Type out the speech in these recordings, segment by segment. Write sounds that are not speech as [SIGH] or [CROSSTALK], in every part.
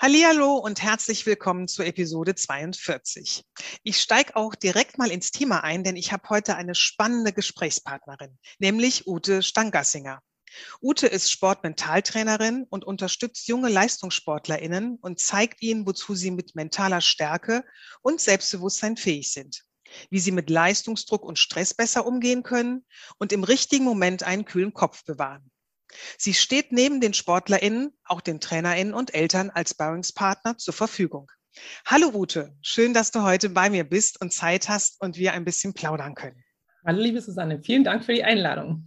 Hallihallo und herzlich willkommen zur Episode 42. Ich steige auch direkt mal ins Thema ein, denn ich habe heute eine spannende Gesprächspartnerin, nämlich Ute Stangassinger. Ute ist Sportmentaltrainerin und unterstützt junge LeistungssportlerInnen und zeigt ihnen, wozu sie mit mentaler Stärke und Selbstbewusstsein fähig sind. Wie sie mit Leistungsdruck und Stress besser umgehen können und im richtigen Moment einen kühlen Kopf bewahren. Sie steht neben den SportlerInnen, auch den TrainerInnen und Eltern als Sparringspartner zur Verfügung. Hallo Ute, schön, dass du heute bei mir bist und Zeit hast und wir ein bisschen plaudern können. Hallo liebe Susanne, vielen Dank für die Einladung.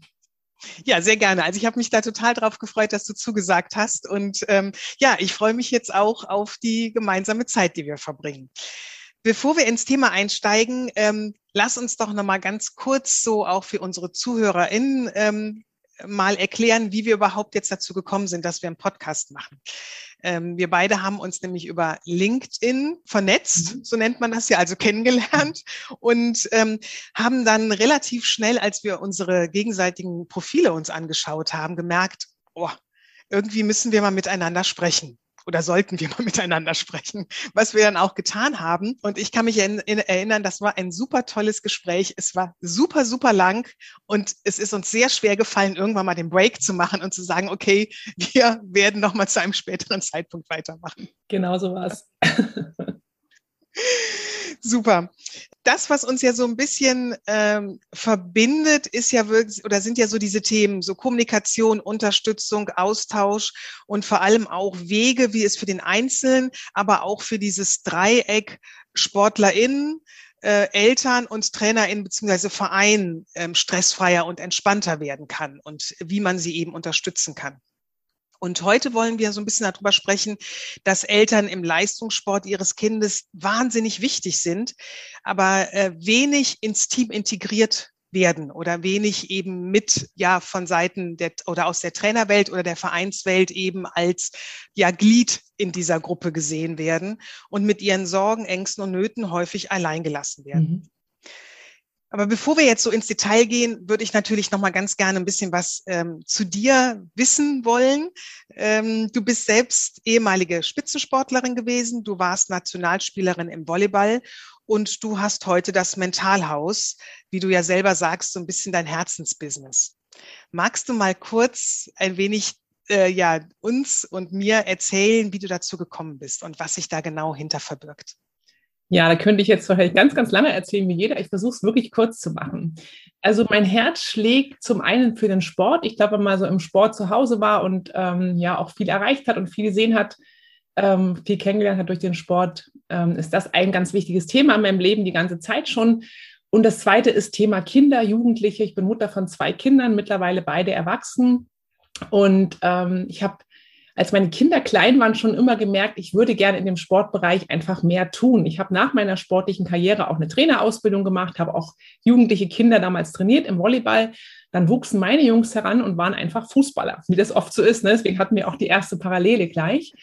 Ja, sehr gerne. Also ich habe mich da total drauf gefreut, dass du zugesagt hast. Und ähm, ja, ich freue mich jetzt auch auf die gemeinsame Zeit, die wir verbringen. Bevor wir ins Thema einsteigen, ähm, lass uns doch noch mal ganz kurz so auch für unsere ZuhörerInnen ähm, mal erklären, wie wir überhaupt jetzt dazu gekommen sind, dass wir einen Podcast machen. Ähm, wir beide haben uns nämlich über LinkedIn vernetzt, mhm. so nennt man das ja, also kennengelernt und ähm, haben dann relativ schnell, als wir unsere gegenseitigen Profile uns angeschaut haben, gemerkt, oh, irgendwie müssen wir mal miteinander sprechen oder sollten wir [LAUGHS] mal miteinander sprechen, was wir dann auch getan haben. Und ich kann mich erinnern, das war ein super tolles Gespräch. Es war super, super lang und es ist uns sehr schwer gefallen, irgendwann mal den Break zu machen und zu sagen, okay, [LAUGHS] wir werden noch mal zu einem späteren Zeitpunkt weitermachen. Genau so war es. [LAUGHS] Super. Das, was uns ja so ein bisschen ähm, verbindet, ist ja wirklich oder sind ja so diese Themen, so Kommunikation, Unterstützung, Austausch und vor allem auch Wege, wie es für den Einzelnen, aber auch für dieses Dreieck SportlerInnen, äh, Eltern und TrainerInnen beziehungsweise Vereinen ähm, stressfreier und entspannter werden kann und wie man sie eben unterstützen kann. Und heute wollen wir so ein bisschen darüber sprechen, dass Eltern im Leistungssport ihres Kindes wahnsinnig wichtig sind, aber äh, wenig ins Team integriert werden oder wenig eben mit ja von Seiten der oder aus der Trainerwelt oder der Vereinswelt eben als ja Glied in dieser Gruppe gesehen werden und mit ihren Sorgen, Ängsten und Nöten häufig alleingelassen werden. Mhm. Aber bevor wir jetzt so ins Detail gehen, würde ich natürlich noch mal ganz gerne ein bisschen was ähm, zu dir wissen wollen. Ähm, du bist selbst ehemalige Spitzensportlerin gewesen. Du warst Nationalspielerin im Volleyball und du hast heute das Mentalhaus, wie du ja selber sagst, so ein bisschen dein Herzensbusiness. Magst du mal kurz ein wenig äh, ja uns und mir erzählen, wie du dazu gekommen bist und was sich da genau hinter verbirgt? Ja, da könnte ich jetzt wahrscheinlich ganz, ganz lange erzählen wie jeder. Ich versuche es wirklich kurz zu machen. Also mein Herz schlägt zum einen für den Sport. Ich glaube, wenn man so im Sport zu Hause war und ähm, ja auch viel erreicht hat und viel gesehen hat, ähm, viel kennengelernt hat durch den Sport, ähm, ist das ein ganz wichtiges Thema in meinem Leben die ganze Zeit schon. Und das zweite ist Thema Kinder, Jugendliche. Ich bin Mutter von zwei Kindern, mittlerweile beide erwachsen. Und ähm, ich habe als meine Kinder klein waren, schon immer gemerkt, ich würde gerne in dem Sportbereich einfach mehr tun. Ich habe nach meiner sportlichen Karriere auch eine Trainerausbildung gemacht, habe auch jugendliche Kinder damals trainiert im Volleyball. Dann wuchsen meine Jungs heran und waren einfach Fußballer, wie das oft so ist. Ne? Deswegen hatten wir auch die erste Parallele gleich.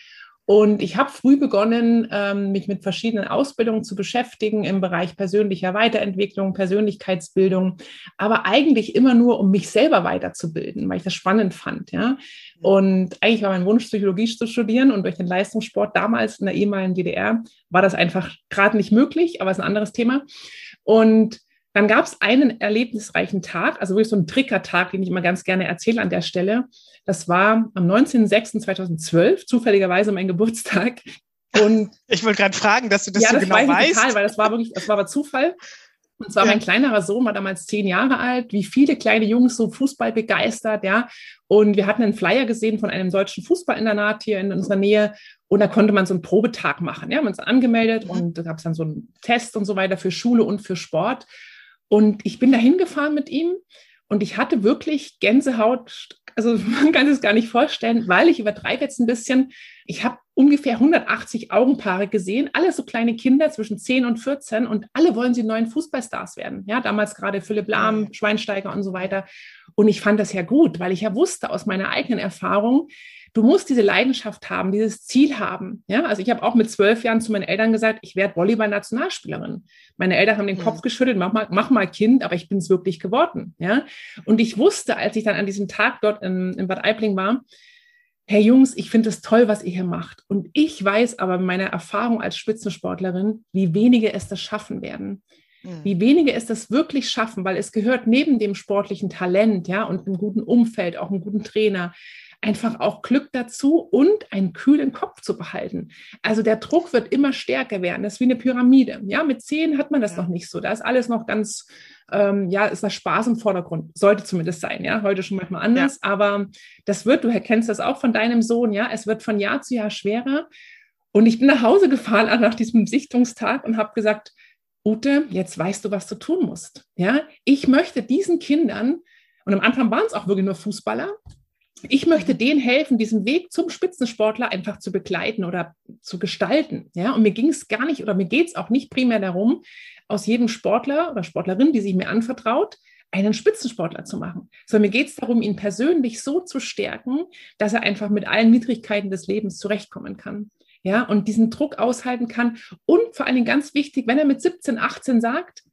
Und ich habe früh begonnen, ähm, mich mit verschiedenen Ausbildungen zu beschäftigen im Bereich persönlicher Weiterentwicklung, Persönlichkeitsbildung, aber eigentlich immer nur, um mich selber weiterzubilden, weil ich das spannend fand. Ja? Und eigentlich war mein Wunsch, Psychologie zu studieren und durch den Leistungssport damals in der ehemaligen DDR war das einfach gerade nicht möglich, aber es ist ein anderes Thema. Und dann gab es einen erlebnisreichen Tag, also wirklich so einen Triggertag, den ich immer ganz gerne erzähle an der Stelle. Das war am 19.06.2012, zufälligerweise mein Geburtstag. Und [LAUGHS] ich wollte gerade fragen, dass du das ja, so das genau weiß weißt. Total, weil das war wirklich, das war aber Zufall. Und zwar ja. mein kleinerer Sohn war damals zehn Jahre alt, wie viele kleine Jungs so Fußball begeistert, ja. Und wir hatten einen Flyer gesehen von einem deutschen Fußballinternat hier in unserer Nähe. Und da konnte man so einen Probetag machen. Ja, man ist angemeldet mhm. und da gab es dann so einen Test und so weiter für Schule und für Sport. Und ich bin da hingefahren mit ihm und ich hatte wirklich Gänsehaut, also [LAUGHS] man kann es gar nicht vorstellen, weil ich übertreibe jetzt ein bisschen. Ich habe ungefähr 180 Augenpaare gesehen, alle so kleine Kinder zwischen 10 und 14 und alle wollen sie neuen Fußballstars werden. Ja, damals gerade Philipp Lahm, Schweinsteiger und so weiter. Und ich fand das ja gut, weil ich ja wusste aus meiner eigenen Erfahrung, du musst diese Leidenschaft haben, dieses Ziel haben. Ja, also ich habe auch mit zwölf Jahren zu meinen Eltern gesagt, ich werde Volleyball-Nationalspielerin. Meine Eltern haben den Kopf geschüttelt, mach mal, mach mal Kind, aber ich bin es wirklich geworden. Ja, und ich wusste, als ich dann an diesem Tag dort in, in Bad Aibling war, Hey Jungs, ich finde es toll, was ihr hier macht. Und ich weiß aber mit meiner Erfahrung als Spitzensportlerin, wie wenige es das schaffen werden. Mhm. Wie wenige es das wirklich schaffen, weil es gehört neben dem sportlichen Talent, ja, und einem guten Umfeld, auch einem guten Trainer, einfach auch Glück dazu und einen kühlen Kopf zu behalten. Also der Druck wird immer stärker werden. Das ist wie eine Pyramide. Ja, mit zehn hat man das ja. noch nicht so. Da ist alles noch ganz, ähm, ja, ist das Spaß im Vordergrund. Sollte zumindest sein. Ja, heute schon manchmal anders. Ja. Aber das wird, du erkennst das auch von deinem Sohn. Ja, es wird von Jahr zu Jahr schwerer. Und ich bin nach Hause gefahren nach diesem Sichtungstag und habe gesagt, Ute, jetzt weißt du, was du tun musst. Ja, ich möchte diesen Kindern, und am Anfang waren es auch wirklich nur Fußballer, ich möchte denen helfen, diesen Weg zum Spitzensportler einfach zu begleiten oder zu gestalten. Ja, und mir ging es gar nicht oder mir geht es auch nicht primär darum, aus jedem Sportler oder Sportlerin, die sich mir anvertraut, einen Spitzensportler zu machen, sondern mir geht es darum, ihn persönlich so zu stärken, dass er einfach mit allen Widrigkeiten des Lebens zurechtkommen kann. Ja, und diesen Druck aushalten kann. Und vor allen Dingen ganz wichtig, wenn er mit 17, 18 sagt,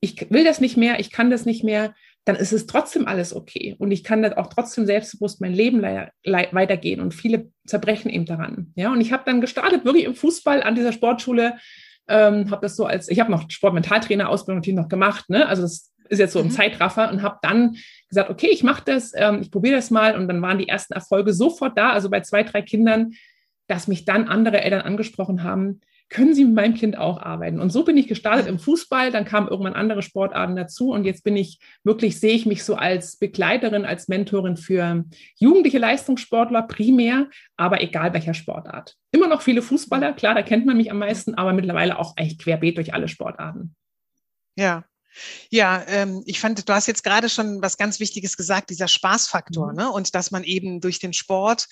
ich will das nicht mehr, ich kann das nicht mehr, dann ist es trotzdem alles okay. Und ich kann dann auch trotzdem selbstbewusst mein Leben weitergehen. Und viele zerbrechen eben daran. Ja, und ich habe dann gestartet, wirklich im Fußball an dieser Sportschule. Ähm, habe das so als, ich habe noch Sportmentaltrainer-Ausbildung natürlich noch gemacht. Ne? Also das ist jetzt so im mhm. Zeitraffer und habe dann gesagt, okay, ich mache das, ähm, ich probiere das mal. Und dann waren die ersten Erfolge sofort da. Also bei zwei, drei Kindern, dass mich dann andere Eltern angesprochen haben, können Sie mit meinem Kind auch arbeiten? Und so bin ich gestartet im Fußball, dann kamen irgendwann andere Sportarten dazu und jetzt bin ich wirklich, sehe ich mich so als Begleiterin, als Mentorin für jugendliche Leistungssportler primär, aber egal welcher Sportart. Immer noch viele Fußballer, klar, da kennt man mich am meisten, aber mittlerweile auch echt querbeet durch alle Sportarten. Ja, ja, ähm, ich fand, du hast jetzt gerade schon was ganz Wichtiges gesagt, dieser Spaßfaktor, mhm. ne? Und dass man eben durch den Sport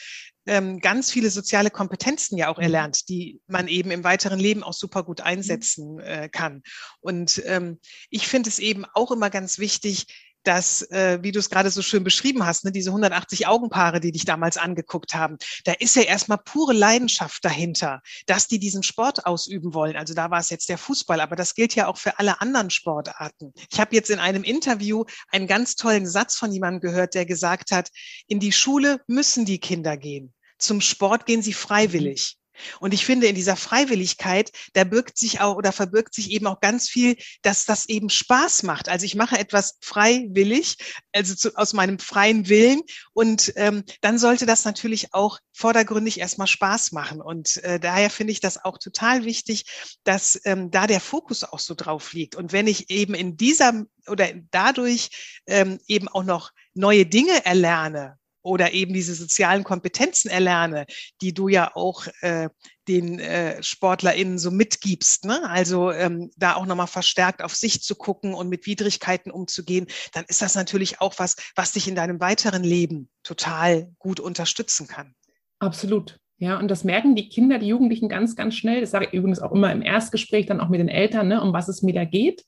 ähm, ganz viele soziale Kompetenzen ja auch mhm. erlernt, die man eben im weiteren Leben auch super gut mhm. einsetzen äh, kann. Und ähm, ich finde es eben auch immer ganz wichtig, dass, äh, wie du es gerade so schön beschrieben hast, ne, diese 180 Augenpaare, die dich damals angeguckt haben, da ist ja erstmal pure Leidenschaft dahinter, dass die diesen Sport ausüben wollen. Also da war es jetzt der Fußball, aber das gilt ja auch für alle anderen Sportarten. Ich habe jetzt in einem Interview einen ganz tollen Satz von jemandem gehört, der gesagt hat, in die Schule müssen die Kinder gehen. Zum Sport gehen sie freiwillig. Und ich finde, in dieser Freiwilligkeit, da birgt sich auch oder verbirgt sich eben auch ganz viel, dass das eben Spaß macht. Also ich mache etwas freiwillig, also zu, aus meinem freien Willen. Und ähm, dann sollte das natürlich auch vordergründig erstmal Spaß machen. Und äh, daher finde ich das auch total wichtig, dass ähm, da der Fokus auch so drauf liegt. Und wenn ich eben in dieser oder dadurch ähm, eben auch noch neue Dinge erlerne, oder eben diese sozialen Kompetenzen erlerne, die du ja auch äh, den äh, SportlerInnen so mitgibst. Ne? Also ähm, da auch nochmal verstärkt auf sich zu gucken und mit Widrigkeiten umzugehen, dann ist das natürlich auch was, was dich in deinem weiteren Leben total gut unterstützen kann. Absolut. Ja, und das merken die Kinder, die Jugendlichen ganz, ganz schnell. Das sage ich übrigens auch immer im Erstgespräch, dann auch mit den Eltern, ne, um was es mir da geht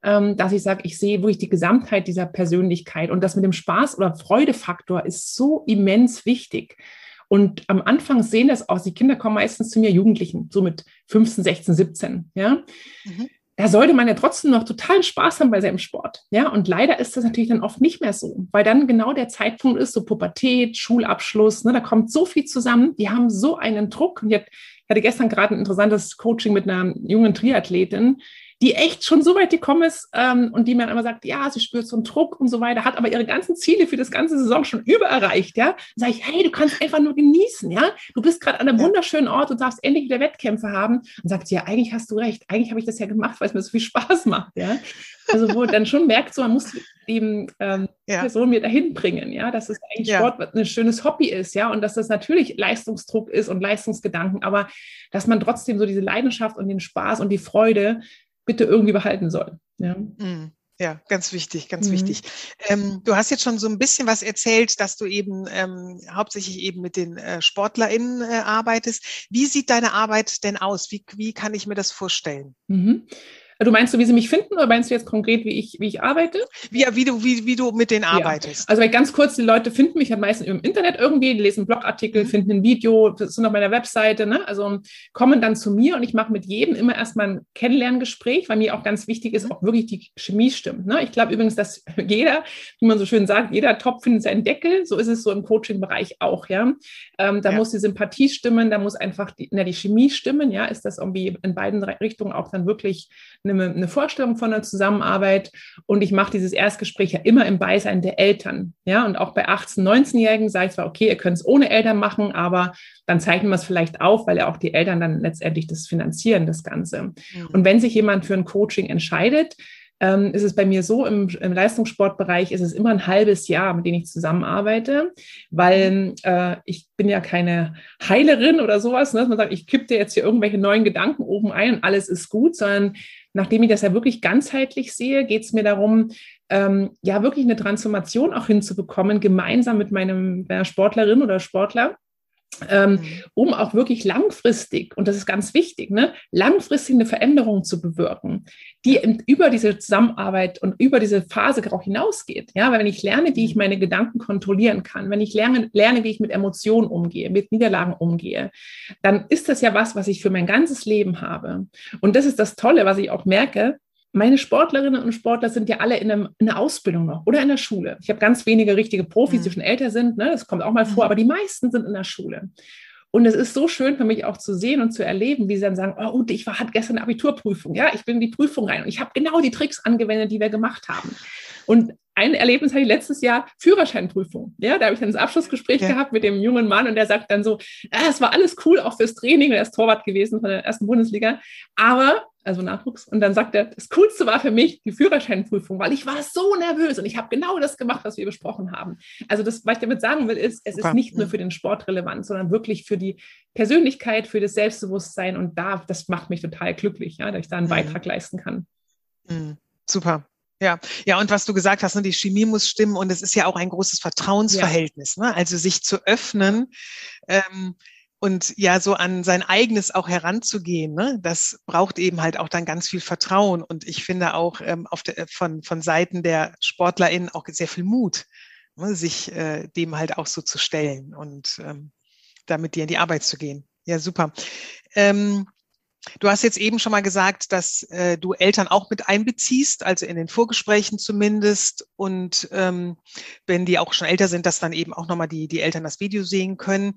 dass ich sage, ich sehe wirklich die Gesamtheit dieser Persönlichkeit und das mit dem Spaß- oder Freudefaktor ist so immens wichtig. Und am Anfang sehen das aus, die Kinder kommen meistens zu mir Jugendlichen, so mit 15, 16, 17, ja. Mhm. Da sollte man ja trotzdem noch totalen Spaß haben bei seinem Sport. Ja, und leider ist das natürlich dann oft nicht mehr so, weil dann genau der Zeitpunkt ist, so Pubertät, Schulabschluss, ne, da kommt so viel zusammen, die haben so einen Druck. Und ich hatte gestern gerade ein interessantes Coaching mit einer jungen Triathletin, die echt schon so weit gekommen ist ähm, und die mir immer sagt, ja, sie spürt so einen Druck und so weiter, hat aber ihre ganzen Ziele für das ganze Saison schon übererreicht, ja. Dann sage ich, hey, du kannst einfach nur genießen, ja. Du bist gerade an einem wunderschönen Ort und darfst endlich wieder Wettkämpfe haben. Und sagt ja, eigentlich hast du recht, eigentlich habe ich das ja gemacht, weil es mir so viel Spaß macht, ja. Also wo dann schon merkt, so man muss eben ähm, ja. Person mir dahin bringen, ja, dass es eigentlich ja. Sport ein schönes Hobby ist, ja, und dass das natürlich Leistungsdruck ist und Leistungsgedanken, aber dass man trotzdem so diese Leidenschaft und den Spaß und die Freude bitte irgendwie behalten soll. Ja. Mhm. Ja, ganz wichtig, ganz mhm. wichtig. Ähm, du hast jetzt schon so ein bisschen was erzählt, dass du eben ähm, hauptsächlich eben mit den äh, SportlerInnen äh, arbeitest. Wie sieht deine Arbeit denn aus? Wie, wie kann ich mir das vorstellen? Mhm. Du meinst du, wie sie mich finden oder meinst du jetzt konkret, wie ich, wie ich arbeite? Wie, wie, du, wie, wie du mit denen arbeitest. Ja. Also ganz kurz, die Leute finden mich halt meistens im Internet irgendwie, die lesen Blogartikel, mhm. finden ein Video, sind auf meiner Webseite, ne? also kommen dann zu mir und ich mache mit jedem immer erstmal ein Kennenlerngespräch, weil mir auch ganz wichtig ist, mhm. auch wirklich die Chemie stimmt. Ne? Ich glaube übrigens, dass [LAUGHS] jeder, wie man so schön sagt, jeder Topf findet seinen Deckel, so ist es so im Coaching-Bereich auch, ja. Ähm, da ja. muss die Sympathie stimmen, da muss einfach die, na, die Chemie stimmen, ja, ist das irgendwie in beiden Richtungen auch dann wirklich eine, eine Vorstellung von der Zusammenarbeit und ich mache dieses Erstgespräch ja immer im Beisein der Eltern. Ja, und auch bei 18-, 19-Jährigen sage ich zwar, okay, ihr könnt es ohne Eltern machen, aber dann zeichnen wir es vielleicht auf, weil ja auch die Eltern dann letztendlich das finanzieren, das Ganze. Mhm. Und wenn sich jemand für ein Coaching entscheidet, ähm, ist es bei mir so, im, im, Leistungssportbereich ist es immer ein halbes Jahr, mit dem ich zusammenarbeite, weil äh, ich bin ja keine Heilerin oder sowas, ne, dass man sagt, ich kippe dir jetzt hier irgendwelche neuen Gedanken oben ein und alles ist gut, sondern nachdem ich das ja wirklich ganzheitlich sehe, geht es mir darum, ähm, ja wirklich eine Transformation auch hinzubekommen, gemeinsam mit meinem, meiner Sportlerin oder Sportler ähm, mhm. um auch wirklich langfristig, und das ist ganz wichtig, ne, langfristig eine Veränderung zu bewirken, die über diese Zusammenarbeit und über diese Phase auch hinausgeht. Ja, weil wenn ich lerne, wie ich mhm. meine Gedanken kontrollieren kann, wenn ich lerne, lerne, wie ich mit Emotionen umgehe, mit Niederlagen umgehe, dann ist das ja was, was ich für mein ganzes Leben habe. Und das ist das Tolle, was ich auch merke, meine Sportlerinnen und Sportler sind ja alle in, einem, in einer Ausbildung noch oder in der Schule. Ich habe ganz wenige richtige Profis, die mhm. schon älter sind, ne? das kommt auch mal vor, mhm. aber die meisten sind in der Schule. Und es ist so schön für mich auch zu sehen und zu erleben, wie sie dann sagen, oh, ich war, hatte gestern eine Abiturprüfung, ja, ich bin in die Prüfung rein und ich habe genau die Tricks angewendet, die wir gemacht haben. Und ein Erlebnis hatte ich letztes Jahr, Führerscheinprüfung. Ja, da habe ich dann das Abschlussgespräch ja. gehabt mit dem jungen Mann und der sagt dann so, ah, es war alles cool, auch fürs Training, er ist Torwart gewesen von der ersten Bundesliga, aber also Nachwuchs. Und dann sagt er, das Coolste war für mich die Führerscheinprüfung, weil ich war so nervös und ich habe genau das gemacht, was wir besprochen haben. Also das, was ich damit sagen will, ist, es ist nicht nur für den Sport relevant, sondern wirklich für die Persönlichkeit, für das Selbstbewusstsein. Und da, das macht mich total glücklich, ja, dass ich da einen mhm. Beitrag leisten kann. Mhm. Super. Ja, ja, und was du gesagt hast, ne, die Chemie muss stimmen und es ist ja auch ein großes Vertrauensverhältnis, ja. ne? Also sich zu öffnen, ähm, und ja, so an sein eigenes auch heranzugehen, ne, das braucht eben halt auch dann ganz viel Vertrauen. Und ich finde auch ähm, auf der, von, von Seiten der SportlerInnen auch sehr viel Mut, ne, sich äh, dem halt auch so zu stellen und ähm, damit dir in die Arbeit zu gehen. Ja, super. Ähm, Du hast jetzt eben schon mal gesagt, dass äh, du Eltern auch mit einbeziehst, also in den Vorgesprächen zumindest. Und ähm, wenn die auch schon älter sind, dass dann eben auch nochmal die, die Eltern das Video sehen können.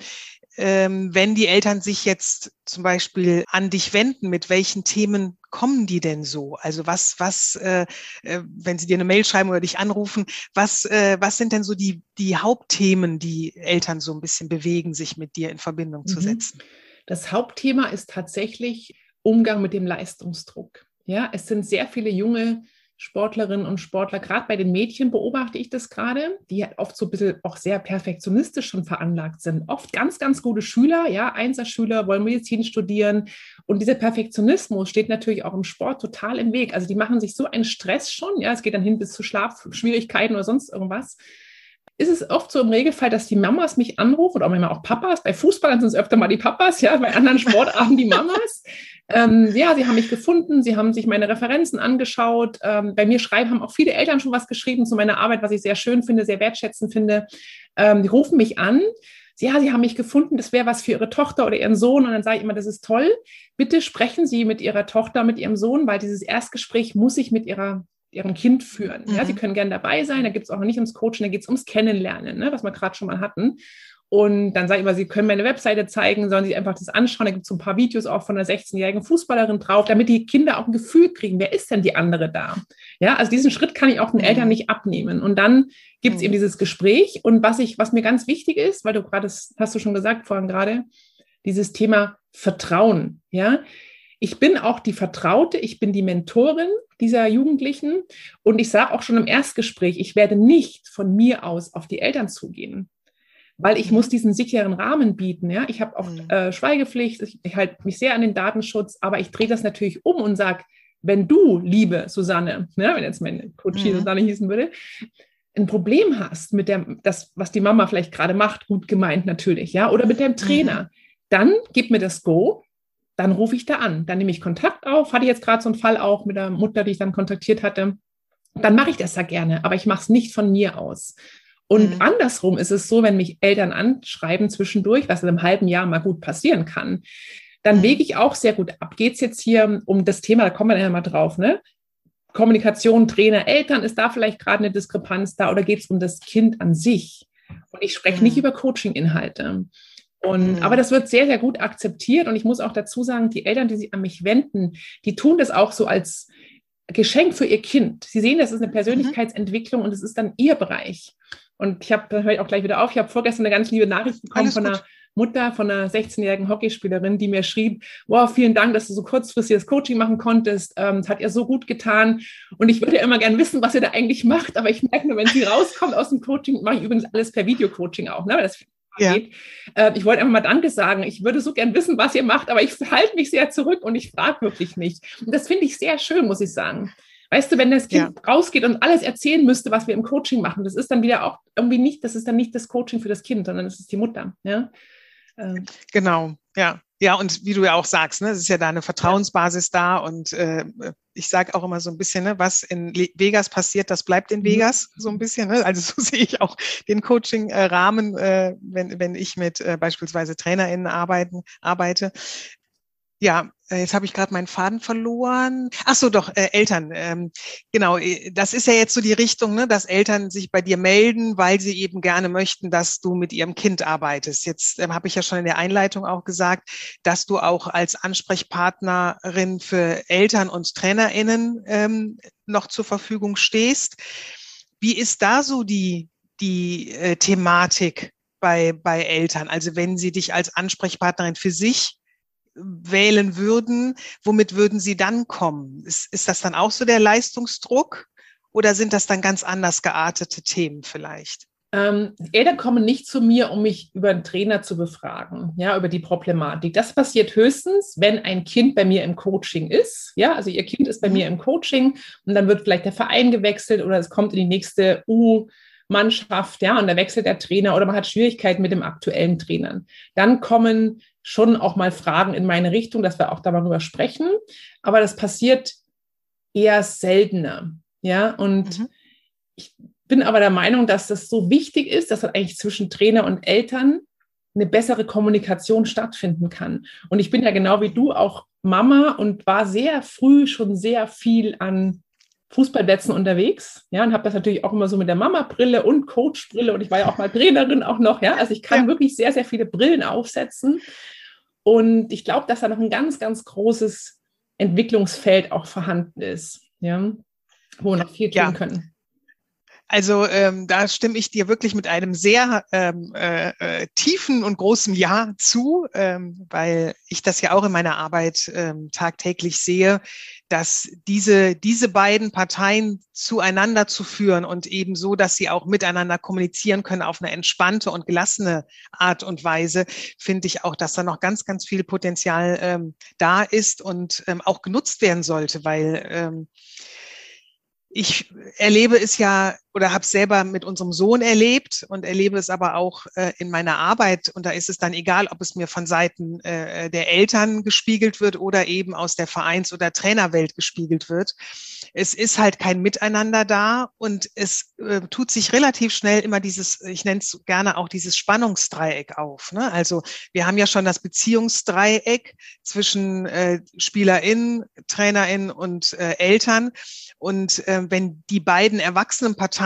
Ähm, wenn die Eltern sich jetzt zum Beispiel an dich wenden, mit welchen Themen kommen die denn so? Also was, was, äh, äh wenn sie dir eine Mail schreiben oder dich anrufen, was, äh, was sind denn so die, die Hauptthemen, die Eltern so ein bisschen bewegen, sich mit dir in Verbindung zu mhm. setzen? Das Hauptthema ist tatsächlich Umgang mit dem Leistungsdruck. Ja, es sind sehr viele junge Sportlerinnen und Sportler, gerade bei den Mädchen beobachte ich das gerade, die oft so ein bisschen auch sehr perfektionistisch schon veranlagt sind. Oft ganz, ganz gute Schüler, ja, Einserschüler wollen Medizin studieren. Und dieser Perfektionismus steht natürlich auch im Sport total im Weg. Also die machen sich so einen Stress schon, ja, es geht dann hin bis zu Schlafschwierigkeiten oder sonst irgendwas ist es oft so im Regelfall, dass die Mamas mich anrufen oder auch manchmal auch Papas. Bei Fußballern sind es öfter mal die Papas, ja, bei anderen [LAUGHS] Sportarten die Mamas. ähm, ja, sie haben mich gefunden, sie haben sich meine Referenzen angeschaut. Ähm, bei mir schreiben, haben auch viele Eltern schon was geschrieben zu meiner Arbeit, was ich sehr schön finde, sehr wertschätzend finde. Ähm, die rufen mich an. Ja, sie haben mich gefunden, das wäre was für ihre Tochter oder ihren Sohn. Und dann sage ich immer, das ist toll. Bitte sprechen Sie mit Ihrer Tochter, mit Ihrem Sohn, weil dieses Erstgespräch muss ich mit Ihrer ihrem Kind führen. Mhm. Ja, sie mhm. können gerne dabei sein, da gibt es auch noch nicht ums Coaching, da geht es ums Kennenlernen, ne, was wir gerade schon mal hatten. Und dann sage ich immer, Sie können meine Webseite zeigen, sollen Sie einfach das anschauen. Da gibt es so ein paar Videos auch von einer 16-jährigen Fußballerin drauf, damit die Kinder auch ein Gefühl kriegen, wer ist denn die andere da? Ja, also diesen Schritt kann ich auch den Eltern mhm. nicht abnehmen. Und dann gibt es mhm. eben dieses Gespräch. Und was ich, was mir ganz wichtig ist, weil du gerade, hast du schon gesagt vorhin gerade, dieses Thema Vertrauen. Ja, ich bin auch die Vertraute, ich bin die Mentorin dieser Jugendlichen und ich sage auch schon im Erstgespräch, ich werde nicht von mir aus auf die Eltern zugehen weil ich muss diesen sicheren Rahmen bieten. Ja? Ich habe auch mhm. äh, Schweigepflicht, ich, ich halte mich sehr an den Datenschutz, aber ich drehe das natürlich um und sage, wenn du, liebe Susanne, ne, wenn jetzt meine Coach mhm. Susanne hießen würde, ein Problem hast mit dem, das, was die Mama vielleicht gerade macht, gut gemeint natürlich, ja, oder mit dem Trainer, mhm. dann gib mir das Go, dann rufe ich da an, dann nehme ich Kontakt auf, hatte jetzt gerade so einen Fall auch mit der Mutter, die ich dann kontaktiert hatte, dann mache ich das da gerne, aber ich mache es nicht von mir aus. Und mhm. andersrum ist es so, wenn mich Eltern anschreiben zwischendurch, was in einem halben Jahr mal gut passieren kann, dann mhm. wege ich auch sehr gut ab. Geht es jetzt hier um das Thema, da kommen wir ja mal drauf, ne? Kommunikation, Trainer, Eltern, ist da vielleicht gerade eine Diskrepanz da oder geht es um das Kind an sich? Und ich spreche mhm. nicht über Coaching-Inhalte. Und, mhm. aber das wird sehr, sehr gut akzeptiert. Und ich muss auch dazu sagen, die Eltern, die sich an mich wenden, die tun das auch so als Geschenk für ihr Kind. Sie sehen, das ist eine mhm. Persönlichkeitsentwicklung und es ist dann ihr Bereich. Und ich habe, höre ich auch gleich wieder auf, ich habe vorgestern eine ganz liebe Nachricht bekommen Alles von gut. einer Mutter, von einer 16-jährigen Hockeyspielerin, die mir schrieb, wow, vielen Dank, dass du so kurzfristig das Coaching machen konntest. Ähm, es hat ihr so gut getan. Und ich würde ja immer gern wissen, was ihr da eigentlich macht. Aber ich merke nur, wenn sie rauskommt aus dem Coaching, mache ich übrigens alles per Videocoaching auch, ne? das ja. Geht. Äh, ich wollte einfach mal Danke sagen. Ich würde so gern wissen, was ihr macht, aber ich halte mich sehr zurück und ich frage wirklich nicht. Und das finde ich sehr schön, muss ich sagen. Weißt du, wenn das Kind ja. rausgeht und alles erzählen müsste, was wir im Coaching machen, das ist dann wieder auch irgendwie nicht, das ist dann nicht das Coaching für das Kind, sondern das ist die Mutter. Ja? Ähm. Genau, ja. Ja, und wie du ja auch sagst, ne, es ist ja da eine Vertrauensbasis da und äh, ich sage auch immer so ein bisschen, ne, was in Vegas passiert, das bleibt in mhm. Vegas so ein bisschen. Ne? Also [LAUGHS] so sehe ich auch den Coaching-Rahmen, äh, wenn, wenn ich mit äh, beispielsweise TrainerInnen arbeiten, arbeite. Ja, äh, jetzt habe ich gerade meinen Faden verloren. Ach so, doch, äh, Eltern. Ähm, genau, äh, das ist ja jetzt so die Richtung, ne, dass Eltern sich bei dir melden, weil sie eben gerne möchten, dass du mit ihrem Kind arbeitest. Jetzt ähm, habe ich ja schon in der Einleitung auch gesagt, dass du auch als Ansprechpartnerin für Eltern und TrainerInnen ähm, noch zur Verfügung stehst. Wie ist da so die, die äh, Thematik bei, bei Eltern? Also wenn sie dich als Ansprechpartnerin für sich wählen würden, womit würden Sie dann kommen? Ist, ist das dann auch so der Leistungsdruck oder sind das dann ganz anders geartete Themen vielleicht? Ähm, Eltern kommen nicht zu mir, um mich über einen Trainer zu befragen, ja, über die Problematik. Das passiert höchstens, wenn ein Kind bei mir im Coaching ist. Ja, also ihr Kind ist bei mhm. mir im Coaching und dann wird vielleicht der Verein gewechselt oder es kommt in die nächste U. Mannschaft, ja, und da wechselt der Trainer oder man hat Schwierigkeiten mit dem aktuellen Trainern. Dann kommen schon auch mal Fragen in meine Richtung, dass wir auch darüber sprechen. Aber das passiert eher seltener. Ja, und mhm. ich bin aber der Meinung, dass das so wichtig ist, dass halt eigentlich zwischen Trainer und Eltern eine bessere Kommunikation stattfinden kann. Und ich bin ja genau wie du auch Mama und war sehr früh schon sehr viel an Fußballplätzen unterwegs, ja, und habe das natürlich auch immer so mit der Mama-Brille und Coach-Brille und ich war ja auch mal Trainerin auch noch, ja, also ich kann ja. wirklich sehr, sehr viele Brillen aufsetzen und ich glaube, dass da noch ein ganz, ganz großes Entwicklungsfeld auch vorhanden ist, ja, wo wir noch viel tun ja. können. Also ähm, da stimme ich dir wirklich mit einem sehr ähm, äh, äh, tiefen und großen Ja zu, ähm, weil ich das ja auch in meiner Arbeit ähm, tagtäglich sehe, dass diese, diese beiden Parteien zueinander zu führen und eben so, dass sie auch miteinander kommunizieren können auf eine entspannte und gelassene Art und Weise, finde ich auch, dass da noch ganz, ganz viel Potenzial ähm, da ist und ähm, auch genutzt werden sollte, weil ähm, ich erlebe es ja oder habe es selber mit unserem Sohn erlebt und erlebe es aber auch äh, in meiner Arbeit. Und da ist es dann egal, ob es mir von Seiten äh, der Eltern gespiegelt wird oder eben aus der Vereins- oder Trainerwelt gespiegelt wird. Es ist halt kein Miteinander da und es äh, tut sich relativ schnell immer dieses, ich nenne es gerne auch dieses Spannungsdreieck auf. Ne? Also wir haben ja schon das Beziehungsdreieck zwischen äh, SpielerInnen, TrainerInnen und äh, Eltern. Und äh, wenn die beiden erwachsenen Parteien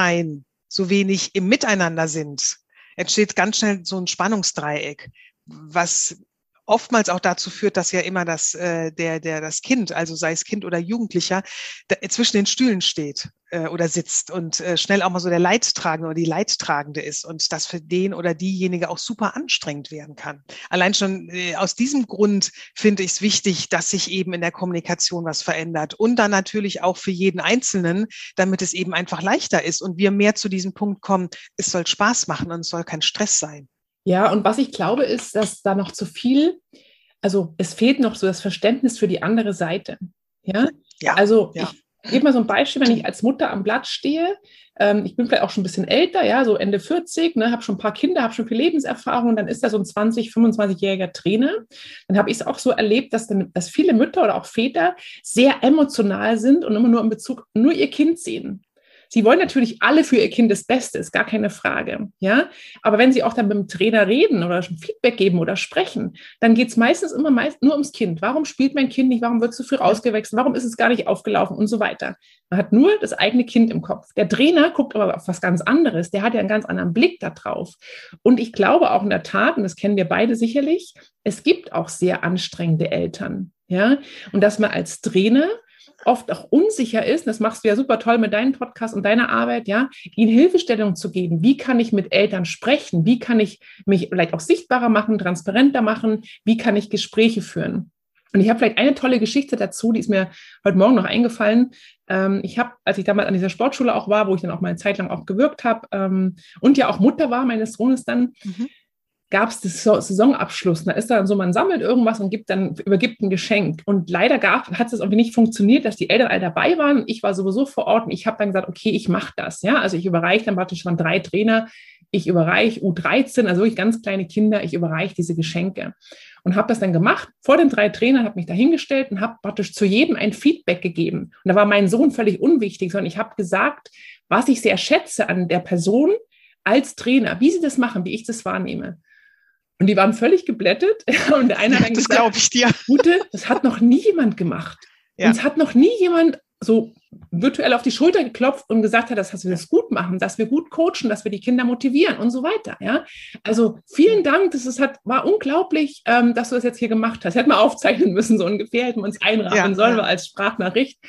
so wenig im Miteinander sind, entsteht ganz schnell so ein Spannungsdreieck, was oftmals auch dazu führt, dass ja immer das, äh, der, der, das Kind, also sei es Kind oder Jugendlicher, da, zwischen den Stühlen steht äh, oder sitzt und äh, schnell auch mal so der Leidtragende oder die Leidtragende ist und das für den oder diejenige auch super anstrengend werden kann. Allein schon äh, aus diesem Grund finde ich es wichtig, dass sich eben in der Kommunikation was verändert und dann natürlich auch für jeden Einzelnen, damit es eben einfach leichter ist und wir mehr zu diesem Punkt kommen, es soll Spaß machen und es soll kein Stress sein. Ja, und was ich glaube, ist, dass da noch zu viel, also es fehlt noch so das Verständnis für die andere Seite. Ja, ja also ja. ich gebe mal so ein Beispiel, wenn ich als Mutter am Blatt stehe, ähm, ich bin vielleicht auch schon ein bisschen älter, ja, so Ende 40, ne, habe schon ein paar Kinder, habe schon viel Lebenserfahrung, dann ist da so ein 20, 25-jähriger Trainer. Dann habe ich es auch so erlebt, dass, dann, dass viele Mütter oder auch Väter sehr emotional sind und immer nur in Bezug nur ihr Kind sehen. Sie wollen natürlich alle für ihr Kind das Beste, ist gar keine Frage. Ja, aber wenn Sie auch dann mit dem Trainer reden oder Feedback geben oder sprechen, dann geht es meistens immer meist nur ums Kind. Warum spielt mein Kind nicht? Warum wird es zu früh rausgewechselt? Warum ist es gar nicht aufgelaufen und so weiter? Man hat nur das eigene Kind im Kopf. Der Trainer guckt aber auf was ganz anderes. Der hat ja einen ganz anderen Blick darauf. Und ich glaube auch in der Tat, und das kennen wir beide sicherlich, es gibt auch sehr anstrengende Eltern. Ja, und dass man als Trainer oft auch unsicher ist, das machst du ja super toll mit deinem Podcast und deiner Arbeit, ja, ihnen Hilfestellung zu geben. Wie kann ich mit Eltern sprechen? Wie kann ich mich vielleicht auch sichtbarer machen, transparenter machen? Wie kann ich Gespräche führen? Und ich habe vielleicht eine tolle Geschichte dazu, die ist mir heute Morgen noch eingefallen. Ähm, ich habe, als ich damals an dieser Sportschule auch war, wo ich dann auch mal eine Zeit lang auch gewirkt habe ähm, und ja auch Mutter war meines Sohnes dann, mhm gab es den Saisonabschluss. Da ist dann so, man sammelt irgendwas und gibt dann, übergibt ein Geschenk. Und leider hat es irgendwie nicht funktioniert, dass die Eltern alle dabei waren. Ich war sowieso vor Ort und ich habe dann gesagt, okay, ich mache das. Ja, also ich überreiche dann praktisch schon drei Trainer. Ich überreiche U13, also wirklich ganz kleine Kinder, ich überreiche diese Geschenke. Und habe das dann gemacht vor den drei Trainern, habe mich dahingestellt und habe praktisch zu jedem ein Feedback gegeben. Und da war mein Sohn völlig unwichtig, sondern ich habe gesagt, was ich sehr schätze an der Person als Trainer, wie sie das machen, wie ich das wahrnehme. Und die waren völlig geblättet. [LAUGHS] Und der eine hat das glaube ich dir. Gute, das hat noch nie jemand gemacht. Ja. Und es hat noch nie jemand so virtuell auf die Schulter geklopft und gesagt hat, dass wir das gut machen, dass wir gut coachen, dass wir die Kinder motivieren und so weiter. Ja, also vielen Dank. Das ist, hat, war unglaublich, ähm, dass du das jetzt hier gemacht hast. Hätten wir aufzeichnen müssen, so ungefähr, hätten wir uns einrahmen ja, sollen ja. als Sprachnachricht.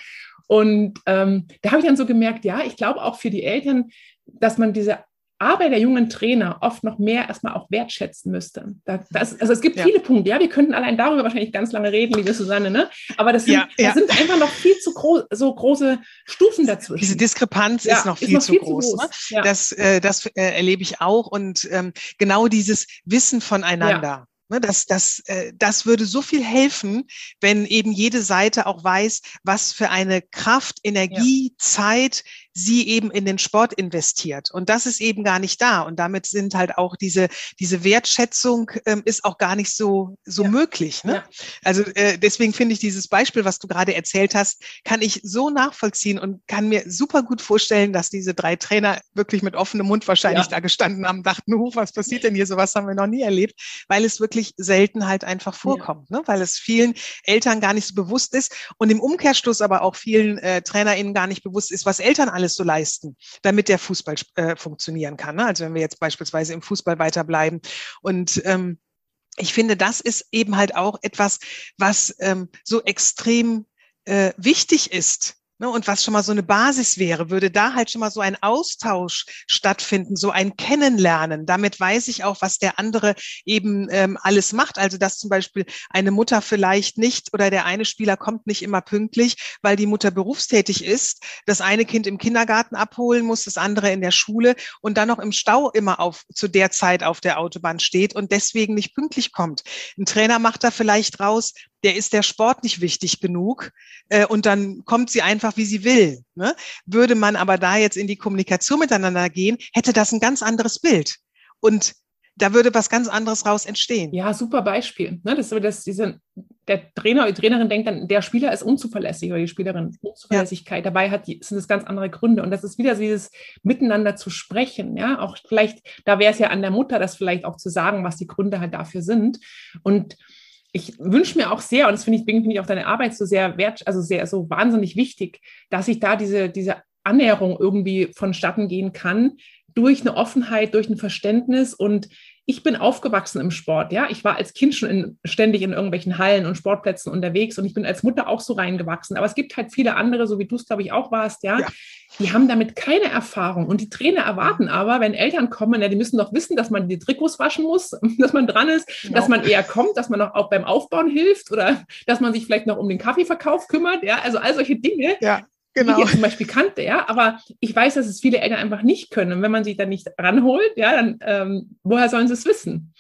Und ähm, da habe ich dann so gemerkt, ja, ich glaube auch für die Eltern, dass man diese Arbeit der jungen Trainer oft noch mehr erstmal auch wertschätzen müsste. Das, also es gibt ja. viele Punkte, ja, wir könnten allein darüber wahrscheinlich ganz lange reden, liebe Susanne, ne? Aber das sind, ja, ja. Das sind einfach noch viel zu groß, so große Stufen dazwischen. Diese Diskrepanz ist noch viel, ist noch zu, viel groß, zu, groß. Ne? Das, äh, das äh, erlebe ich auch und ähm, genau dieses Wissen voneinander. Ne, das, das, äh, das würde so viel helfen, wenn eben jede Seite auch weiß, was für eine Kraft, Energie. Zeit sie eben in den Sport investiert. Und das ist eben gar nicht da. Und damit sind halt auch diese, diese Wertschätzung ähm, ist auch gar nicht so, so ja. möglich. Ne? Ja. Also äh, deswegen finde ich dieses Beispiel, was du gerade erzählt hast, kann ich so nachvollziehen und kann mir super gut vorstellen, dass diese drei Trainer wirklich mit offenem Mund wahrscheinlich ja. da gestanden haben, dachten, huh, was passiert denn hier? Sowas haben wir noch nie erlebt, weil es wirklich selten halt einfach vorkommt, ne? weil es vielen Eltern gar nicht so bewusst ist und im Umkehrschluss aber auch vielen äh, TrainerInnen gar nicht bewusst ist, was Eltern alles alles zu leisten, damit der Fußball äh, funktionieren kann. Ne? Also wenn wir jetzt beispielsweise im Fußball weiterbleiben. Und ähm, ich finde, das ist eben halt auch etwas, was ähm, so extrem äh, wichtig ist Ne, und was schon mal so eine Basis wäre, würde da halt schon mal so ein Austausch stattfinden, so ein Kennenlernen. Damit weiß ich auch, was der andere eben ähm, alles macht. Also dass zum Beispiel eine Mutter vielleicht nicht oder der eine Spieler kommt nicht immer pünktlich, weil die Mutter berufstätig ist, das eine Kind im Kindergarten abholen muss, das andere in der Schule und dann noch im Stau immer auf zu der Zeit auf der Autobahn steht und deswegen nicht pünktlich kommt. Ein Trainer macht da vielleicht raus, der ist der Sport nicht wichtig genug äh, und dann kommt sie einfach, wie sie will. Ne? Würde man aber da jetzt in die Kommunikation miteinander gehen, hätte das ein ganz anderes Bild. Und da würde was ganz anderes raus entstehen. Ja, super Beispiel. Ne? Das, das, diese, der Trainer oder die Trainerin denkt dann, der Spieler ist unzuverlässig oder die Spielerin Unzuverlässigkeit. Ja. Dabei hat sind es ganz andere Gründe. Und das ist wieder dieses Miteinander zu sprechen. Ja, auch vielleicht, da wäre es ja an der Mutter, das vielleicht auch zu sagen, was die Gründe halt dafür sind. Und ich wünsche mir auch sehr, und das finde ich, finde ich auch deine Arbeit so sehr wert, also sehr, so wahnsinnig wichtig, dass ich da diese, diese Annäherung irgendwie vonstatten gehen kann, durch eine Offenheit, durch ein Verständnis und ich bin aufgewachsen im Sport, ja. Ich war als Kind schon in, ständig in irgendwelchen Hallen und Sportplätzen unterwegs und ich bin als Mutter auch so reingewachsen. Aber es gibt halt viele andere, so wie du es, glaube ich, auch warst, ja, ja, die haben damit keine Erfahrung. Und die Trainer erwarten aber, wenn Eltern kommen, ja, die müssen doch wissen, dass man die Trikots waschen muss, [LAUGHS] dass man dran ist, genau. dass man eher kommt, dass man auch, auch beim Aufbauen hilft oder dass man sich vielleicht noch um den Kaffeeverkauf kümmert, ja. Also all solche Dinge. Ja genau. die ich zum Beispiel kannte, ja, aber ich weiß, dass es viele Eltern einfach nicht können. Und wenn man sich dann nicht ranholt, ja, dann ähm, woher sollen sie es wissen?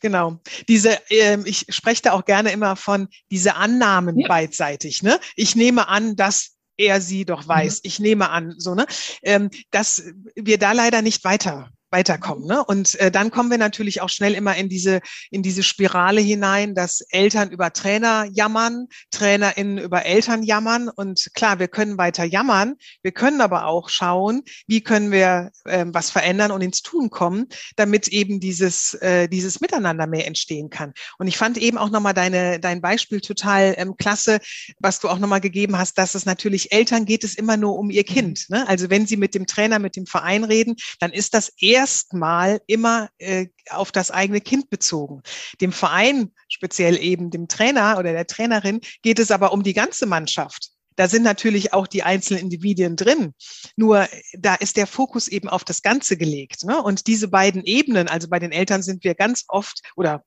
Genau. Diese, äh, ich spreche da auch gerne immer von diese Annahmen ja. beidseitig. Ne? Ich nehme an, dass er sie doch weiß. Mhm. Ich nehme an, so ne, ähm, dass wir da leider nicht weiter weiterkommen. Ne? Und äh, dann kommen wir natürlich auch schnell immer in diese, in diese Spirale hinein, dass Eltern über Trainer jammern, TrainerInnen über Eltern jammern. Und klar, wir können weiter jammern. Wir können aber auch schauen, wie können wir äh, was verändern und ins Tun kommen, damit eben dieses, äh, dieses Miteinander mehr entstehen kann. Und ich fand eben auch nochmal deine, dein Beispiel total ähm, klasse, was du auch nochmal gegeben hast, dass es natürlich Eltern geht es immer nur um ihr Kind. Ne? Also wenn sie mit dem Trainer, mit dem Verein reden, dann ist das eher erstmal immer äh, auf das eigene Kind bezogen. Dem Verein, speziell eben dem Trainer oder der Trainerin, geht es aber um die ganze Mannschaft. Da sind natürlich auch die einzelnen Individuen drin. Nur da ist der Fokus eben auf das Ganze gelegt. Ne? Und diese beiden Ebenen, also bei den Eltern sind wir ganz oft oder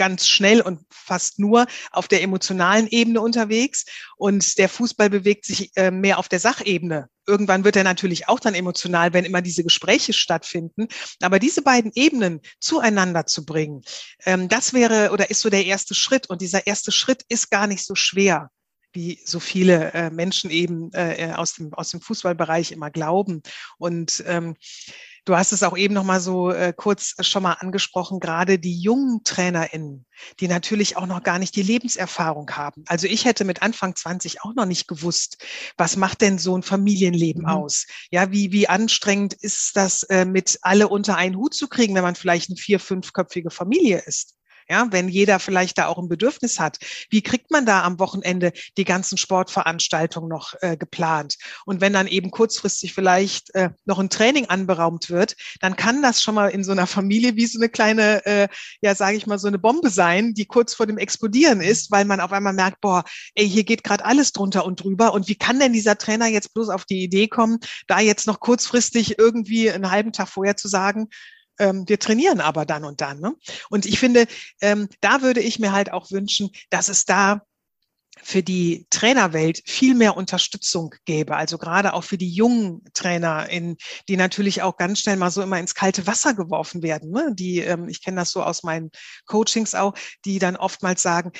ganz schnell und fast nur auf der emotionalen Ebene unterwegs und der Fußball bewegt sich äh, mehr auf der Sachebene. Irgendwann wird er natürlich auch dann emotional, wenn immer diese Gespräche stattfinden. Aber diese beiden Ebenen zueinander zu bringen, ähm, das wäre oder ist so der erste Schritt. Und dieser erste Schritt ist gar nicht so schwer wie so viele äh, Menschen eben äh, aus, dem, aus dem Fußballbereich immer glauben. Und ähm, Du hast es auch eben noch mal so äh, kurz schon mal angesprochen, gerade die jungen TrainerInnen, die natürlich auch noch gar nicht die Lebenserfahrung haben. Also ich hätte mit Anfang 20 auch noch nicht gewusst, was macht denn so ein Familienleben mhm. aus? Ja, wie, wie anstrengend ist das, äh, mit alle unter einen Hut zu kriegen, wenn man vielleicht eine vier-, fünfköpfige Familie ist? Ja, wenn jeder vielleicht da auch ein Bedürfnis hat. Wie kriegt man da am Wochenende die ganzen Sportveranstaltungen noch äh, geplant? Und wenn dann eben kurzfristig vielleicht äh, noch ein Training anberaumt wird, dann kann das schon mal in so einer Familie wie so eine kleine, äh, ja, sage ich mal, so eine Bombe sein, die kurz vor dem Explodieren ist, weil man auf einmal merkt, boah, ey, hier geht gerade alles drunter und drüber. Und wie kann denn dieser Trainer jetzt bloß auf die Idee kommen, da jetzt noch kurzfristig irgendwie einen halben Tag vorher zu sagen, ähm, wir trainieren aber dann und dann. Ne? Und ich finde, ähm, da würde ich mir halt auch wünschen, dass es da für die Trainerwelt viel mehr Unterstützung gäbe. Also gerade auch für die jungen Trainer, in, die natürlich auch ganz schnell mal so immer ins kalte Wasser geworfen werden. Ne? Die, ähm, ich kenne das so aus meinen Coachings auch, die dann oftmals sagen,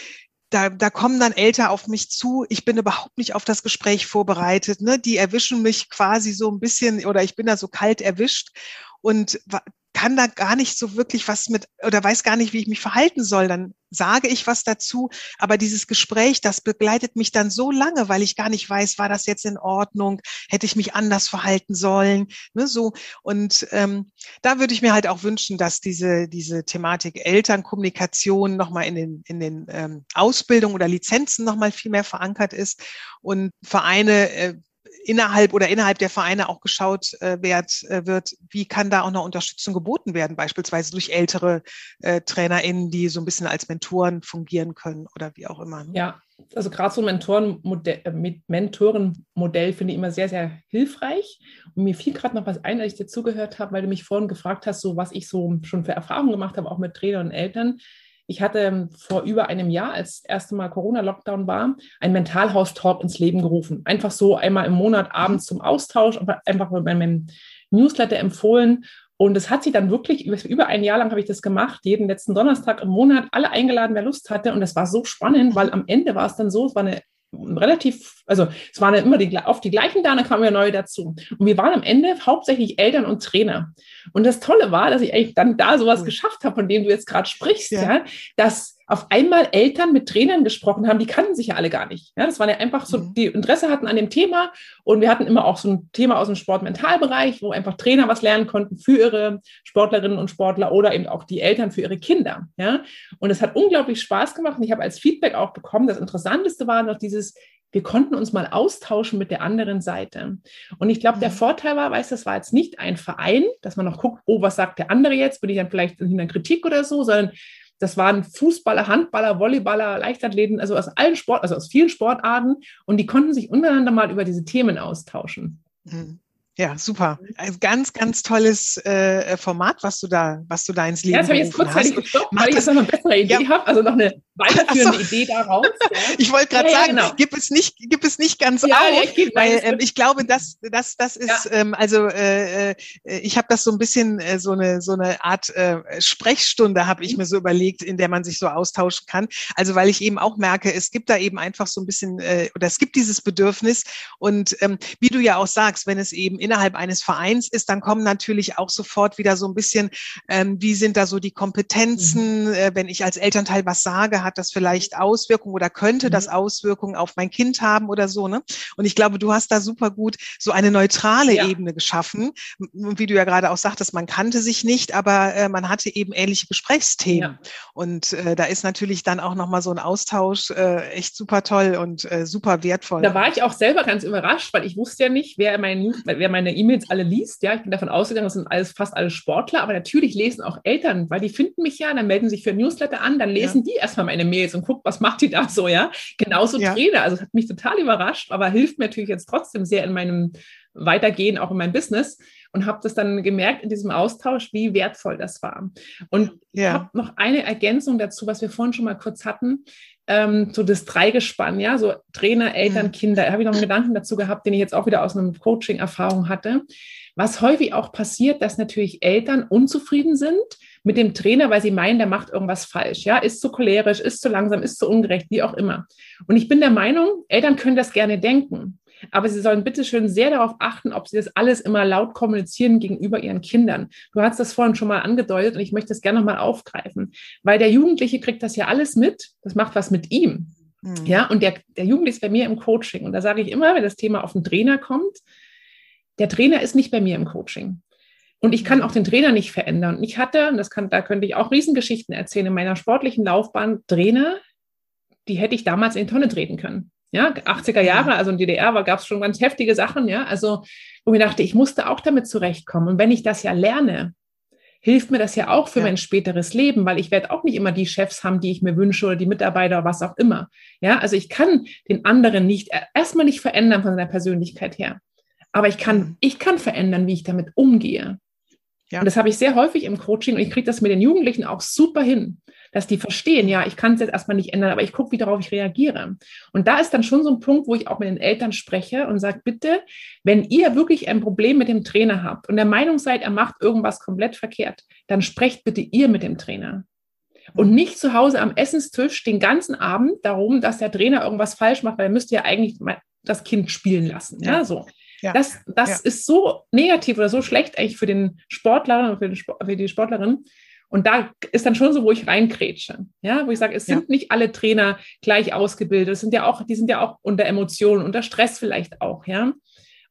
da, da kommen dann Eltern auf mich zu, ich bin überhaupt nicht auf das Gespräch vorbereitet, ne? die erwischen mich quasi so ein bisschen oder ich bin da so kalt erwischt. Und kann da gar nicht so wirklich was mit oder weiß gar nicht, wie ich mich verhalten soll. Dann sage ich was dazu. Aber dieses Gespräch, das begleitet mich dann so lange, weil ich gar nicht weiß, war das jetzt in Ordnung? Hätte ich mich anders verhalten sollen? Ne, so. Und ähm, da würde ich mir halt auch wünschen, dass diese, diese Thematik Elternkommunikation nochmal in den, in den ähm, Ausbildungen oder Lizenzen nochmal viel mehr verankert ist und Vereine äh, innerhalb oder innerhalb der Vereine auch geschaut äh, wird, äh, wird, wie kann da auch noch Unterstützung geboten werden, beispielsweise durch ältere äh, TrainerInnen, die so ein bisschen als Mentoren fungieren können oder wie auch immer. Ne? Ja, also gerade so ein Mentorenmodell, äh, Mentorenmodell finde ich immer sehr, sehr hilfreich. Und mir fiel gerade noch was ein, als ich dir zugehört habe, weil du mich vorhin gefragt hast, so was ich so schon für Erfahrungen gemacht habe, auch mit Trainern und Eltern. Ich hatte ähm, vor über einem Jahr, als das erste Mal Corona-Lockdown war, ein Mentalhaus-Talk ins Leben gerufen. Einfach so einmal im Monat abends zum Austausch, einfach mit meinem Newsletter empfohlen. Und es hat sich dann wirklich, über ein Jahr lang habe ich das gemacht, jeden letzten Donnerstag im Monat, alle eingeladen, wer Lust hatte. Und das war so spannend, weil am Ende war es dann so, es war eine relativ, also es waren immer die, oft die gleichen da, dann kamen ja neue dazu. Und wir waren am Ende hauptsächlich Eltern und Trainer. Und das Tolle war, dass ich eigentlich dann da sowas cool. geschafft habe, von dem du jetzt gerade sprichst, ja. ja, dass auf einmal Eltern mit Trainern gesprochen haben, die kannten sich ja alle gar nicht. Ja, das waren ja einfach so, mhm. die Interesse hatten an dem Thema und wir hatten immer auch so ein Thema aus dem Sportmentalbereich, wo einfach Trainer was lernen konnten für ihre Sportlerinnen und Sportler oder eben auch die Eltern für ihre Kinder. Ja, und es hat unglaublich Spaß gemacht und ich habe als Feedback auch bekommen, das Interessanteste war noch dieses, wir konnten uns mal austauschen mit der anderen Seite. Und ich glaube, der mhm. Vorteil war, weißt du, das war jetzt nicht ein Verein, dass man noch guckt, oh, was sagt der andere jetzt? Bin ich dann vielleicht in der Kritik oder so, sondern das waren Fußballer, Handballer, Volleyballer, Leichtathleten, also aus allen Sport, also aus vielen Sportarten. Und die konnten sich untereinander mal über diese Themen austauschen. Mhm. Ja, super. Ein ganz, ganz tolles äh, Format, was du da, was du da ins Leben Ja, das habe ich jetzt kurzzeitig gestoppt, weil ich jetzt noch eine bessere Idee ja. habe, also noch eine weiterführende so. Idee daraus. [LAUGHS] Ja. Ich wollte gerade ja, sagen, genau. gib es nicht, gib es nicht ganz ja, auf, ich weil äh, ich glaube, dass das, das ist, ähm, also äh, äh, ich habe das so ein bisschen äh, so eine so eine Art äh, Sprechstunde habe ich mhm. mir so überlegt, in der man sich so austauschen kann. Also weil ich eben auch merke, es gibt da eben einfach so ein bisschen äh, oder es gibt dieses Bedürfnis und ähm, wie du ja auch sagst, wenn es eben innerhalb eines Vereins ist, dann kommen natürlich auch sofort wieder so ein bisschen, ähm, wie sind da so die Kompetenzen, mhm. äh, wenn ich als Elternteil was sage, hat das vielleicht Auswirkungen oder könnte mhm. das Auswirkungen auf mein Kind haben oder so. Ne? Und ich glaube, du hast da super gut so eine neutrale ja. Ebene geschaffen. Wie du ja gerade auch sagtest, man kannte sich nicht, aber äh, man hatte eben ähnliche Gesprächsthemen. Ja. Und äh, da ist natürlich dann auch nochmal so ein Austausch äh, echt super toll und äh, super wertvoll. Da war ich auch selber ganz überrascht, weil ich wusste ja nicht, wer, mein, wer meine E-Mails alle liest. Ja, ich bin davon ausgegangen, das sind alles, fast alle Sportler, aber natürlich lesen auch Eltern, weil die finden mich ja, dann melden sich für Newsletter an, dann lesen ja. die erstmal meine Mails und gucken, was macht die da so, ja. Genauso ja. Trainer. Also es hat mich total überrascht, aber hilft mir natürlich jetzt trotzdem sehr in meinem Weitergehen, auch in meinem Business und habe das dann gemerkt in diesem Austausch, wie wertvoll das war. Und ja. ich habe noch eine Ergänzung dazu, was wir vorhin schon mal kurz hatten, ähm, so das Dreigespann, ja, so Trainer, Eltern, mhm. Kinder. Da habe ich noch einen Gedanken dazu gehabt, den ich jetzt auch wieder aus einem Coaching-Erfahrung hatte. Was häufig auch passiert, dass natürlich Eltern unzufrieden sind mit dem Trainer, weil sie meinen, der macht irgendwas falsch, ja, ist zu cholerisch, ist zu langsam, ist zu ungerecht, wie auch immer. Und ich bin der Meinung, Eltern können das gerne denken. Aber sie sollen bitte schön sehr darauf achten, ob sie das alles immer laut kommunizieren gegenüber ihren Kindern. Du hast das vorhin schon mal angedeutet und ich möchte das gerne nochmal aufgreifen, weil der Jugendliche kriegt das ja alles mit. Das macht was mit ihm. Mhm. Ja, und der, der Jugendliche ist bei mir im Coaching. Und da sage ich immer, wenn das Thema auf den Trainer kommt, der Trainer ist nicht bei mir im Coaching. Und ich kann auch den Trainer nicht verändern. Ich hatte, und das kann, da könnte ich auch Riesengeschichten erzählen, in meiner sportlichen Laufbahn Trainer, die hätte ich damals in die Tonne treten können. Ja, 80er Jahre, also in DDR gab es schon ganz heftige Sachen, ja. Also, wo ich dachte, ich musste auch damit zurechtkommen. Und wenn ich das ja lerne, hilft mir das ja auch für ja. mein späteres Leben, weil ich werde auch nicht immer die Chefs haben, die ich mir wünsche oder die Mitarbeiter oder was auch immer. Ja, also ich kann den anderen nicht erstmal nicht verändern von seiner Persönlichkeit her. Aber ich kann, ich kann verändern, wie ich damit umgehe. Ja. Und das habe ich sehr häufig im Coaching und ich kriege das mit den Jugendlichen auch super hin, dass die verstehen, ja, ich kann es jetzt erstmal nicht ändern, aber ich gucke, wie darauf ich reagiere. Und da ist dann schon so ein Punkt, wo ich auch mit den Eltern spreche und sage, bitte, wenn ihr wirklich ein Problem mit dem Trainer habt und der Meinung seid, er macht irgendwas komplett verkehrt, dann sprecht bitte ihr mit dem Trainer. Und nicht zu Hause am Essenstisch den ganzen Abend darum, dass der Trainer irgendwas falsch macht, weil er müsste ja eigentlich das Kind spielen lassen. Ja, so. Ja. Das, das ja. ist so negativ oder so schlecht eigentlich für den Sportler und für, für, die Sportlerin. Und da ist dann schon so, wo ich reinkrätsche. Ja, wo ich sage, es sind ja. nicht alle Trainer gleich ausgebildet. Es sind ja auch, die sind ja auch unter Emotionen, unter Stress vielleicht auch, ja.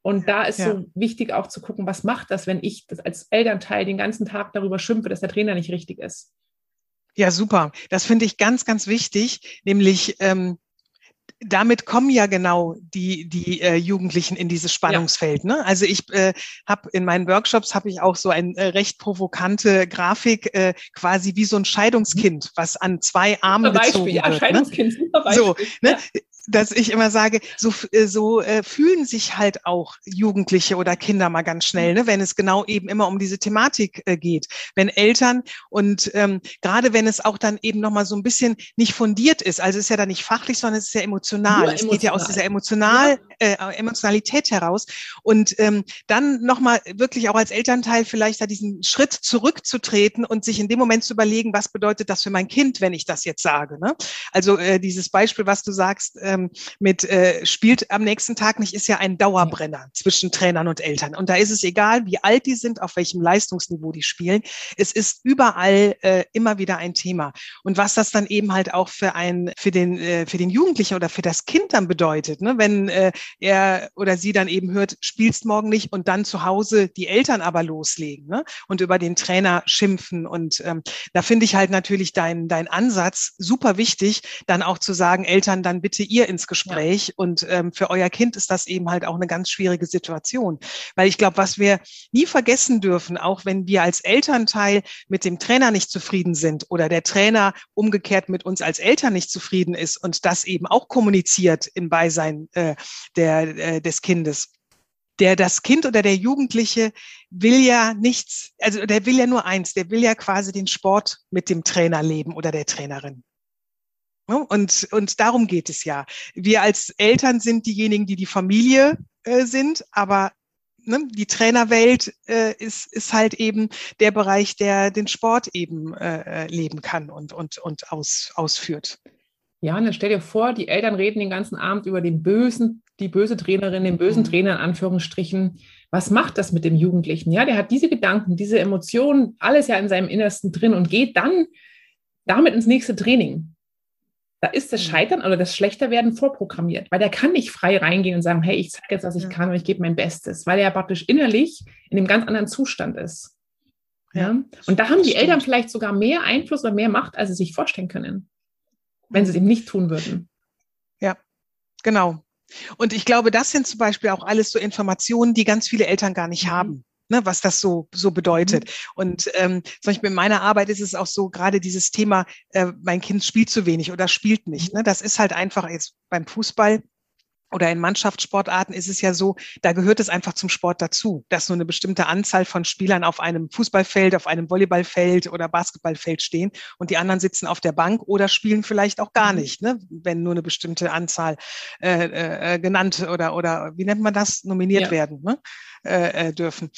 Und da ist so wichtig auch zu gucken, was macht das, wenn ich das als Elternteil den ganzen Tag darüber schimpfe, dass der Trainer nicht richtig ist. Ja, super. Das finde ich ganz, ganz wichtig, nämlich ähm, damit kommen ja genau die die äh, Jugendlichen in dieses Spannungsfeld. Ja. Ne? Also ich äh, habe in meinen Workshops habe ich auch so ein äh, recht provokante Grafik, äh, quasi wie so ein Scheidungskind, was an zwei Armen Beispiel, gezogen ja, wird. Ne? Scheidungskind, ne? super Beispiel. So, ne? Ja dass ich immer sage, so, äh, so äh, fühlen sich halt auch Jugendliche oder Kinder mal ganz schnell, ne, wenn es genau eben immer um diese Thematik äh, geht. Wenn Eltern und ähm, gerade wenn es auch dann eben nochmal so ein bisschen nicht fundiert ist, also es ist ja dann nicht fachlich, sondern es ist ja emotional. Nur es emotional. geht ja aus dieser emotional, ja. äh, Emotionalität heraus. Und ähm, dann nochmal wirklich auch als Elternteil vielleicht da diesen Schritt zurückzutreten und sich in dem Moment zu überlegen, was bedeutet das für mein Kind, wenn ich das jetzt sage. Ne? Also äh, dieses Beispiel, was du sagst, äh, ähm, mit äh, spielt am nächsten Tag nicht, ist ja ein Dauerbrenner zwischen Trainern und Eltern. Und da ist es egal, wie alt die sind, auf welchem Leistungsniveau die spielen. Es ist überall äh, immer wieder ein Thema. Und was das dann eben halt auch für ein, für den, äh, für den Jugendlichen oder für das Kind dann bedeutet, ne? wenn äh, er oder sie dann eben hört, spielst morgen nicht und dann zu Hause die Eltern aber loslegen ne? und über den Trainer schimpfen. Und ähm, da finde ich halt natürlich dein, dein Ansatz super wichtig, dann auch zu sagen, Eltern, dann bitte ihr ins Gespräch. Ja. Und ähm, für euer Kind ist das eben halt auch eine ganz schwierige Situation. Weil ich glaube, was wir nie vergessen dürfen, auch wenn wir als Elternteil mit dem Trainer nicht zufrieden sind oder der Trainer umgekehrt mit uns als Eltern nicht zufrieden ist und das eben auch kommuniziert im Beisein äh, der, äh, des Kindes, der das Kind oder der Jugendliche will ja nichts, also der will ja nur eins, der will ja quasi den Sport mit dem Trainer leben oder der Trainerin. Und, und darum geht es ja. Wir als Eltern sind diejenigen, die die Familie äh, sind, aber ne, die Trainerwelt äh, ist, ist halt eben der Bereich, der den Sport eben äh, leben kann und, und, und aus, ausführt. Ja, und dann stell dir vor, die Eltern reden den ganzen Abend über den bösen, die böse Trainerin, den bösen mhm. Trainer in Anführungsstrichen. Was macht das mit dem Jugendlichen? Ja, der hat diese Gedanken, diese Emotionen, alles ja in seinem Innersten drin und geht dann damit ins nächste Training. Da ist das mhm. Scheitern oder das Schlechterwerden vorprogrammiert, weil der kann nicht frei reingehen und sagen, hey, ich zeige jetzt, was ich ja. kann und ich gebe mein Bestes, weil er praktisch innerlich in einem ganz anderen Zustand ist. Ja. Und da haben die Eltern vielleicht sogar mehr Einfluss oder mehr Macht, als sie sich vorstellen können wenn sie es eben nicht tun würden. Ja, genau. Und ich glaube, das sind zum Beispiel auch alles so Informationen, die ganz viele Eltern gar nicht mhm. haben. Ne, was das so so bedeutet. Mhm. Und ähm, zum Beispiel in meiner Arbeit ist es auch so, gerade dieses Thema, äh, mein Kind spielt zu wenig oder spielt nicht. Ne, das ist halt einfach jetzt beim Fußball oder in Mannschaftssportarten ist es ja so, da gehört es einfach zum Sport dazu, dass nur eine bestimmte Anzahl von Spielern auf einem Fußballfeld, auf einem Volleyballfeld oder Basketballfeld stehen und die anderen sitzen auf der Bank oder spielen vielleicht auch gar mhm. nicht, ne, wenn nur eine bestimmte Anzahl äh, äh, genannt oder oder wie nennt man das nominiert ja. werden ne, äh, äh dürfen.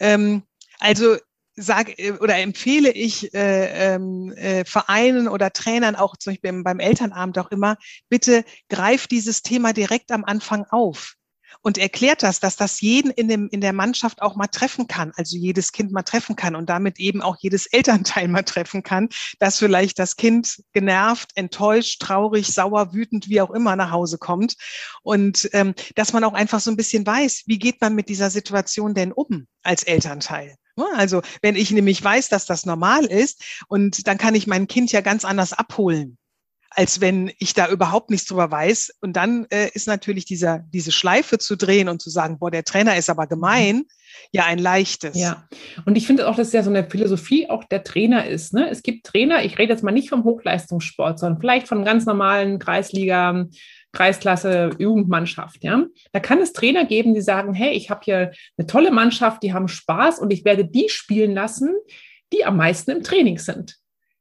Ähm, also sage äh, oder empfehle ich äh, ähm, äh, Vereinen oder Trainern auch zum Beispiel beim Elternabend auch immer, bitte greift dieses Thema direkt am Anfang auf und erklärt das, dass das jeden in, dem, in der Mannschaft auch mal treffen kann, also jedes Kind mal treffen kann und damit eben auch jedes Elternteil mal treffen kann, dass vielleicht das Kind genervt, enttäuscht, traurig, sauer, wütend, wie auch immer nach Hause kommt und ähm, dass man auch einfach so ein bisschen weiß, wie geht man mit dieser Situation denn um als Elternteil. Ne? Also wenn ich nämlich weiß, dass das normal ist und dann kann ich mein Kind ja ganz anders abholen als wenn ich da überhaupt nichts drüber weiß. Und dann äh, ist natürlich dieser, diese Schleife zu drehen und zu sagen, boah, der Trainer ist aber gemein, ja ein leichtes. Ja, und ich finde auch, dass ja so eine Philosophie auch der Trainer ist. Ne? Es gibt Trainer, ich rede jetzt mal nicht vom Hochleistungssport, sondern vielleicht von ganz normalen Kreisliga, Kreisklasse Jugendmannschaft, ja. Da kann es Trainer geben, die sagen, hey, ich habe hier eine tolle Mannschaft, die haben Spaß und ich werde die spielen lassen, die am meisten im Training sind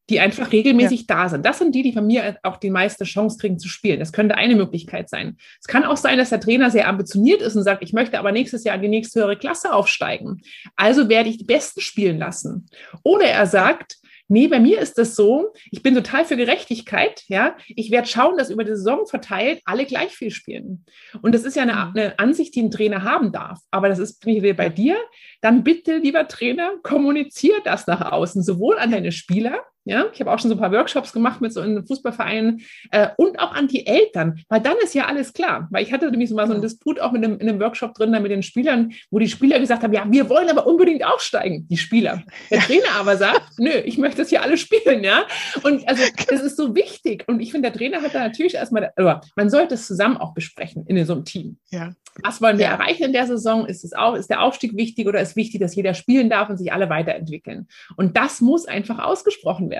die einfach regelmäßig ja. da sind. Das sind die, die von mir auch die meiste Chance kriegen zu spielen. Das könnte eine Möglichkeit sein. Es kann auch sein, dass der Trainer sehr ambitioniert ist und sagt, ich möchte aber nächstes Jahr in die nächste höhere Klasse aufsteigen. Also werde ich die Besten spielen lassen. Oder er sagt, Nee, bei mir ist das so, ich bin total für Gerechtigkeit, ja. Ich werde schauen, dass über die Saison verteilt alle gleich viel spielen. Und das ist ja eine, mhm. eine Ansicht, die ein Trainer haben darf. Aber das ist wieder bei dir. Dann bitte, lieber Trainer, kommuniziere das nach außen, sowohl an deine Spieler, ja, ich habe auch schon so ein paar Workshops gemacht mit so einem Fußballverein äh, und auch an die Eltern, weil dann ist ja alles klar. Weil ich hatte nämlich so mal so einen Disput auch mit einem, in einem Workshop drin da mit den Spielern, wo die Spieler gesagt haben, ja, wir wollen aber unbedingt aufsteigen, die Spieler. Der Trainer aber sagt, [LAUGHS] nö, ich möchte das hier alle spielen, ja. Und also das ist so wichtig. Und ich finde, der Trainer hat da natürlich erstmal, aber man sollte es zusammen auch besprechen in so einem Team. Ja. Was wollen wir ja. erreichen in der Saison? Ist, es auch, ist der Aufstieg wichtig oder ist wichtig, dass jeder spielen darf und sich alle weiterentwickeln? Und das muss einfach ausgesprochen werden.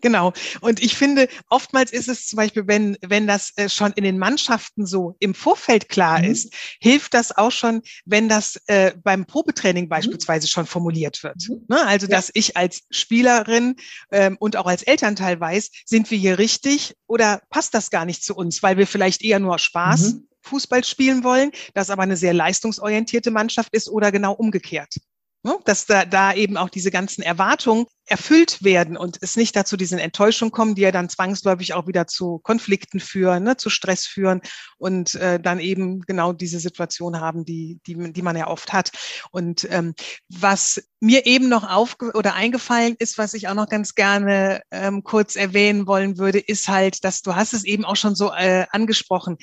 Genau. Und ich finde, oftmals ist es zum Beispiel, wenn, wenn das äh, schon in den Mannschaften so im Vorfeld klar mhm. ist, hilft das auch schon, wenn das äh, beim Probetraining mhm. beispielsweise schon formuliert wird. Mhm. Ne? Also, ja. dass ich als Spielerin ähm, und auch als Elternteil weiß, sind wir hier richtig oder passt das gar nicht zu uns, weil wir vielleicht eher nur Spaß mhm. Fußball spielen wollen, das aber eine sehr leistungsorientierte Mannschaft ist oder genau umgekehrt. Ne? Dass da, da eben auch diese ganzen Erwartungen erfüllt werden und es nicht dazu diesen Enttäuschungen kommen, die ja dann zwangsläufig auch wieder zu Konflikten führen, ne, zu Stress führen und äh, dann eben genau diese Situation haben, die, die, die man ja oft hat. Und ähm, was mir eben noch auf oder eingefallen ist, was ich auch noch ganz gerne ähm, kurz erwähnen wollen würde, ist halt, dass du hast es eben auch schon so äh, angesprochen.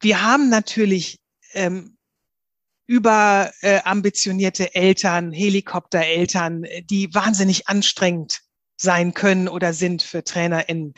Wir haben natürlich ähm, überambitionierte äh, Eltern, Helikoptereltern, die wahnsinnig anstrengend sein können oder sind für TrainerInnen.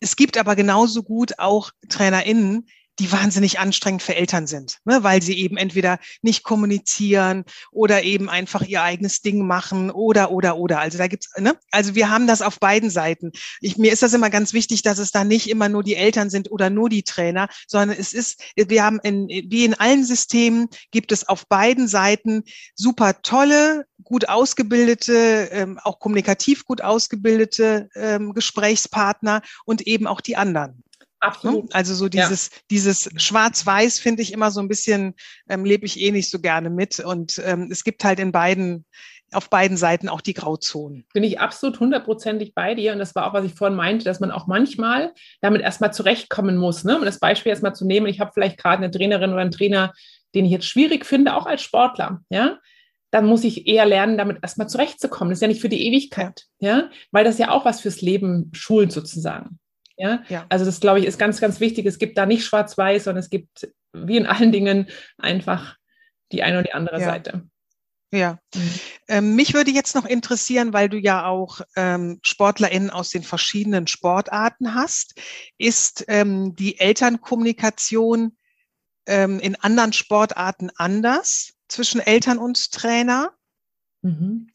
Es gibt aber genauso gut auch TrainerInnen, die wahnsinnig anstrengend für Eltern sind, ne, weil sie eben entweder nicht kommunizieren oder eben einfach ihr eigenes Ding machen oder oder oder. Also da gibt's, ne, also wir haben das auf beiden Seiten. Ich, mir ist das immer ganz wichtig, dass es da nicht immer nur die Eltern sind oder nur die Trainer, sondern es ist, wir haben in, wie in allen Systemen gibt es auf beiden Seiten super tolle, gut ausgebildete, ähm, auch kommunikativ gut ausgebildete ähm, Gesprächspartner und eben auch die anderen. Absolut. Also so dieses, ja. dieses Schwarz-Weiß finde ich immer so ein bisschen, ähm, lebe ich eh nicht so gerne mit. Und ähm, es gibt halt in beiden, auf beiden Seiten auch die Grauzonen. Bin ich absolut hundertprozentig bei dir. Und das war auch, was ich vorhin meinte, dass man auch manchmal damit erstmal zurechtkommen muss. Ne? Um das Beispiel erstmal zu nehmen, ich habe vielleicht gerade eine Trainerin oder einen Trainer, den ich jetzt schwierig finde, auch als Sportler. Ja, dann muss ich eher lernen, damit erstmal zurechtzukommen. Das ist ja nicht für die Ewigkeit, ja, weil das ja auch was fürs Leben schult sozusagen. Ja? ja. Also das, glaube ich, ist ganz, ganz wichtig. Es gibt da nicht schwarz-weiß, sondern es gibt, wie in allen Dingen, einfach die eine und die andere ja. Seite. Ja, mhm. ähm, mich würde jetzt noch interessieren, weil du ja auch ähm, SportlerInnen aus den verschiedenen Sportarten hast. Ist ähm, die Elternkommunikation ähm, in anderen Sportarten anders zwischen Eltern und Trainer? Mhm.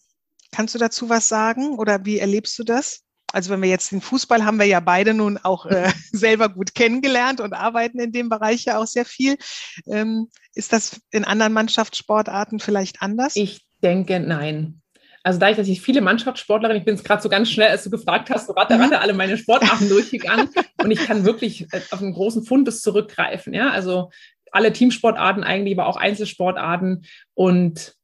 Kannst du dazu was sagen oder wie erlebst du das? Also wenn wir jetzt den Fußball haben wir ja beide nun auch äh, [LAUGHS] selber gut kennengelernt und arbeiten in dem Bereich ja auch sehr viel. Ähm, ist das in anderen Mannschaftssportarten vielleicht anders? Ich denke, nein. Also dadurch, dass ich viele Mannschaftssportlerinnen, ich bin es gerade so ganz schnell, als du gefragt hast, so ratte, mhm. ratte alle meine Sportarten durchgegangen [LAUGHS] und ich kann wirklich äh, auf einen großen Fundus zurückgreifen. Ja, also alle Teamsportarten eigentlich, aber auch Einzelsportarten und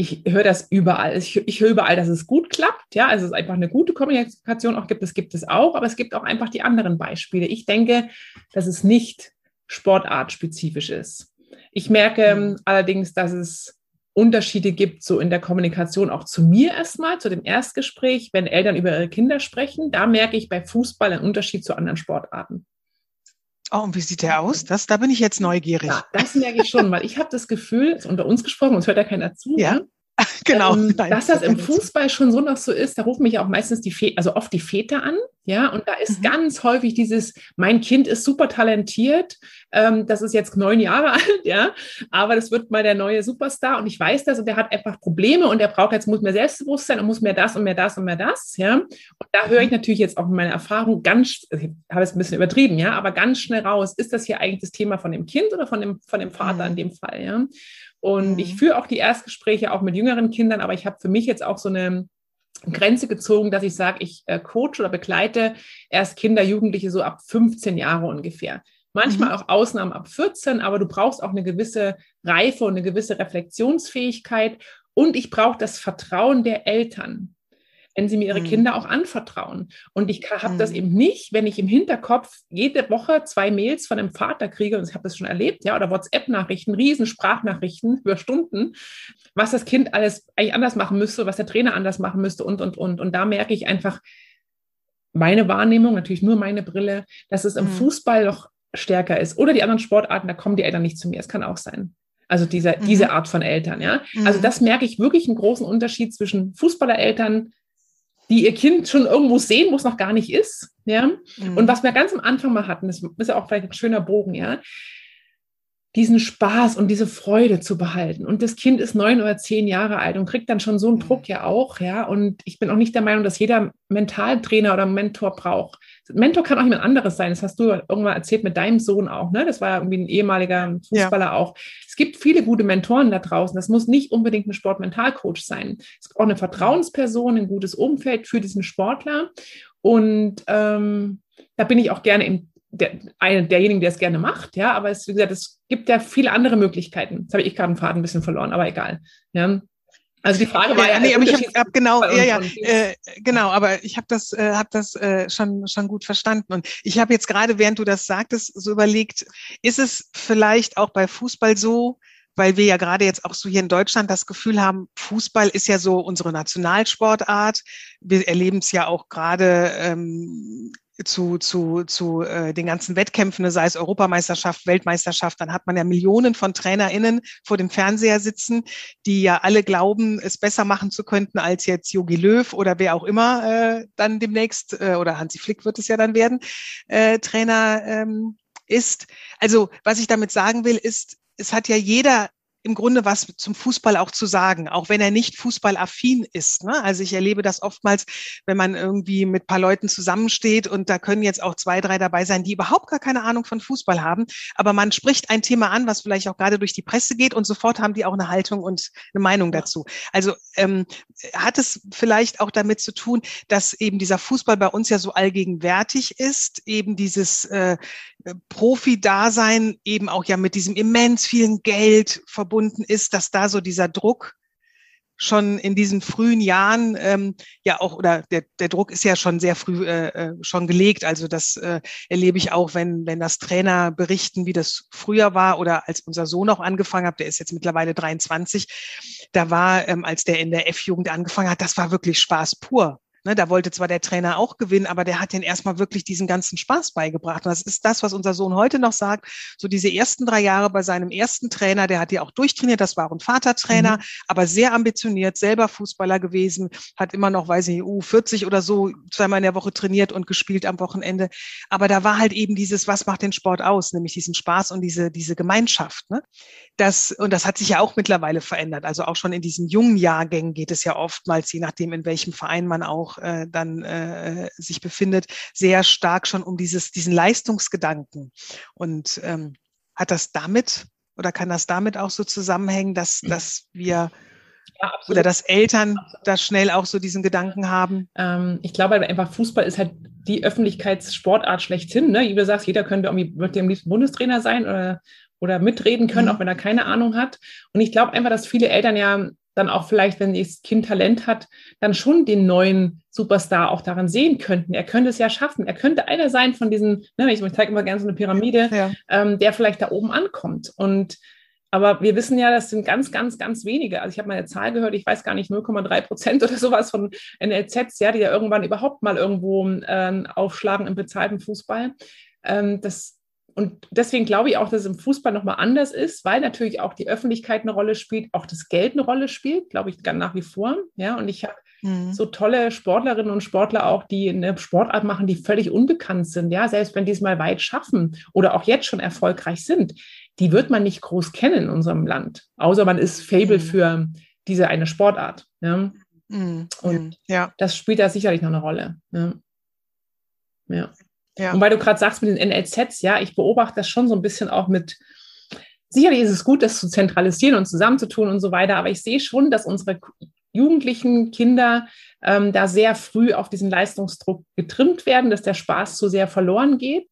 ich höre das überall. Ich, ich höre überall, dass es gut klappt. Ja, also es ist einfach eine gute Kommunikation auch gibt. Es gibt es auch, aber es gibt auch einfach die anderen Beispiele. Ich denke, dass es nicht sportartspezifisch ist. Ich merke mhm. allerdings, dass es Unterschiede gibt, so in der Kommunikation auch zu mir erstmal, zu dem Erstgespräch, wenn Eltern über ihre Kinder sprechen. Da merke ich bei Fußball einen Unterschied zu anderen Sportarten. Oh, und wie sieht der aus? Das, da bin ich jetzt neugierig. Ja, das merke ich schon, weil ich habe das Gefühl, unter uns gesprochen, uns hört ja keiner zu, ja. Ne? [LAUGHS] genau. Ähm, dass das im Fußball schon so noch so ist, da rufen mich auch meistens die, Väter, also oft die Väter an, ja, und da ist mhm. ganz häufig dieses, mein Kind ist super talentiert, ähm, das ist jetzt neun Jahre [LAUGHS] alt, ja, aber das wird mal der neue Superstar und ich weiß das und der hat einfach Probleme und der braucht jetzt, muss mehr Selbstbewusstsein und muss mehr das und mehr das und mehr das, ja. Und da höre ich mhm. natürlich jetzt auch in meiner Erfahrung ganz, also ich habe es ein bisschen übertrieben, ja, aber ganz schnell raus, ist das hier eigentlich das Thema von dem Kind oder von dem, von dem Vater mhm. in dem Fall, ja. Und mhm. ich führe auch die Erstgespräche auch mit jüngeren Kindern, aber ich habe für mich jetzt auch so eine Grenze gezogen, dass ich sage, ich äh, coach oder begleite erst Kinder, Jugendliche so ab 15 Jahre ungefähr. Manchmal mhm. auch Ausnahmen ab 14, aber du brauchst auch eine gewisse Reife und eine gewisse Reflexionsfähigkeit. Und ich brauche das Vertrauen der Eltern wenn sie mir ihre mhm. Kinder auch anvertrauen. Und ich habe mhm. das eben nicht, wenn ich im Hinterkopf jede Woche zwei Mails von einem Vater kriege, und ich habe das schon erlebt, ja, oder WhatsApp-Nachrichten, Riesensprachnachrichten über Stunden, was das Kind alles eigentlich anders machen müsste, was der Trainer anders machen müsste und, und, und. Und da merke ich einfach, meine Wahrnehmung, natürlich nur meine Brille, dass es im mhm. Fußball noch stärker ist. Oder die anderen Sportarten, da kommen die Eltern nicht zu mir. Es kann auch sein. Also diese, mhm. diese Art von Eltern, ja. Also mhm. das merke ich wirklich einen großen Unterschied zwischen Fußballereltern, die ihr Kind schon irgendwo sehen, wo es noch gar nicht ist. Ja? Mhm. Und was wir ganz am Anfang mal hatten, das ist ja auch vielleicht ein schöner Bogen, ja, diesen Spaß und diese Freude zu behalten. Und das Kind ist neun oder zehn Jahre alt und kriegt dann schon so einen mhm. Druck ja auch, ja. Und ich bin auch nicht der Meinung, dass jeder Mentaltrainer oder Mentor braucht. Mentor kann auch jemand anderes sein. Das hast du irgendwann erzählt mit deinem Sohn auch, ne? Das war ja irgendwie ein ehemaliger Fußballer ja. auch. Es gibt viele gute Mentoren da draußen. Das muss nicht unbedingt ein Sportmentalcoach sein. Es braucht eine Vertrauensperson, ein gutes Umfeld für diesen Sportler. Und ähm, da bin ich auch gerne im der, eine, derjenigen, der es gerne macht, ja, aber es, wie gesagt, es gibt ja viele andere Möglichkeiten. Jetzt habe ich gerade einen Faden ein bisschen verloren, aber egal. Ja. Also die Frage war ja, ja nee, aber ich habe hab genau, ja, ja, äh, genau, aber ich habe das, äh, hab das äh, schon schon gut verstanden und ich habe jetzt gerade, während du das sagtest, so überlegt, ist es vielleicht auch bei Fußball so, weil wir ja gerade jetzt auch so hier in Deutschland das Gefühl haben, Fußball ist ja so unsere Nationalsportart. Wir erleben es ja auch gerade ähm, zu, zu, zu äh, den ganzen Wettkämpfen, sei es Europameisterschaft, Weltmeisterschaft, dann hat man ja Millionen von TrainerInnen vor dem Fernseher sitzen, die ja alle glauben, es besser machen zu könnten als jetzt Jogi Löw oder wer auch immer äh, dann demnächst, äh, oder Hansi Flick wird es ja dann werden, äh, Trainer ähm, ist. Also was ich damit sagen will, ist, es hat ja jeder im Grunde was zum Fußball auch zu sagen, auch wenn er nicht fußballaffin ist. Ne? Also ich erlebe das oftmals, wenn man irgendwie mit paar Leuten zusammensteht und da können jetzt auch zwei, drei dabei sein, die überhaupt gar keine Ahnung von Fußball haben, aber man spricht ein Thema an, was vielleicht auch gerade durch die Presse geht und sofort haben die auch eine Haltung und eine Meinung dazu. Also ähm, hat es vielleicht auch damit zu tun, dass eben dieser Fußball bei uns ja so allgegenwärtig ist, eben dieses äh, Profi-Dasein eben auch ja mit diesem immens vielen Geld verbunden ist, dass da so dieser Druck schon in diesen frühen Jahren ähm, ja auch oder der, der Druck ist ja schon sehr früh äh, äh, schon gelegt. Also das äh, erlebe ich auch, wenn wenn das Trainer berichten, wie das früher war oder als unser Sohn auch angefangen hat. Der ist jetzt mittlerweile 23. Da war, ähm, als der in der F-Jugend angefangen hat, das war wirklich Spaß pur. Ne, da wollte zwar der Trainer auch gewinnen, aber der hat den erstmal wirklich diesen ganzen Spaß beigebracht. Und das ist das, was unser Sohn heute noch sagt. So diese ersten drei Jahre bei seinem ersten Trainer, der hat ja auch durchtrainiert, das war ein Vatertrainer, mhm. aber sehr ambitioniert, selber Fußballer gewesen, hat immer noch, weiß ich, U40 oder so zweimal in der Woche trainiert und gespielt am Wochenende. Aber da war halt eben dieses, was macht den Sport aus, nämlich diesen Spaß und diese, diese Gemeinschaft. Ne? Das, und das hat sich ja auch mittlerweile verändert. Also auch schon in diesen jungen Jahrgängen geht es ja oftmals, je nachdem, in welchem Verein man auch auch äh, dann äh, sich befindet, sehr stark schon um dieses, diesen Leistungsgedanken. Und ähm, hat das damit oder kann das damit auch so zusammenhängen, dass, dass wir ja, oder dass Eltern da schnell auch so diesen Gedanken haben? Ähm, ich glaube einfach, Fußball ist halt die Öffentlichkeitssportart schlechthin. Ne? Wie du sagst, jeder könnte irgendwie, wird am liebsten Bundestrainer sein oder, oder mitreden können, mhm. auch wenn er keine Ahnung hat. Und ich glaube einfach, dass viele Eltern ja dann auch vielleicht, wenn das Kind Talent hat, dann schon den neuen Superstar auch daran sehen könnten. Er könnte es ja schaffen. Er könnte einer sein von diesen, ne, ich zeige immer gerne so eine Pyramide, ja. ähm, der vielleicht da oben ankommt. Und aber wir wissen ja, das sind ganz, ganz, ganz wenige. Also ich habe mal eine Zahl gehört, ich weiß gar nicht, 0,3 Prozent [LAUGHS] oder sowas von NLZs, ja, die ja irgendwann überhaupt mal irgendwo äh, aufschlagen im bezahlten Fußball. Ähm, das und deswegen glaube ich auch, dass es im Fußball nochmal anders ist, weil natürlich auch die Öffentlichkeit eine Rolle spielt, auch das Geld eine Rolle spielt, glaube ich, nach wie vor. Ja, und ich habe mhm. so tolle Sportlerinnen und Sportler auch, die eine Sportart machen, die völlig unbekannt sind. Ja, selbst wenn die es mal weit schaffen oder auch jetzt schon erfolgreich sind, die wird man nicht groß kennen in unserem Land, außer man ist Fable mhm. für diese eine Sportart. Ja? Mhm. Und ja. das spielt da sicherlich noch eine Rolle. Ja. ja. Ja. Und weil du gerade sagst mit den NLZs, ja, ich beobachte das schon so ein bisschen auch mit, sicherlich ist es gut, das zu zentralisieren und zusammenzutun und so weiter, aber ich sehe schon, dass unsere jugendlichen Kinder ähm, da sehr früh auf diesen Leistungsdruck getrimmt werden, dass der Spaß zu sehr verloren geht.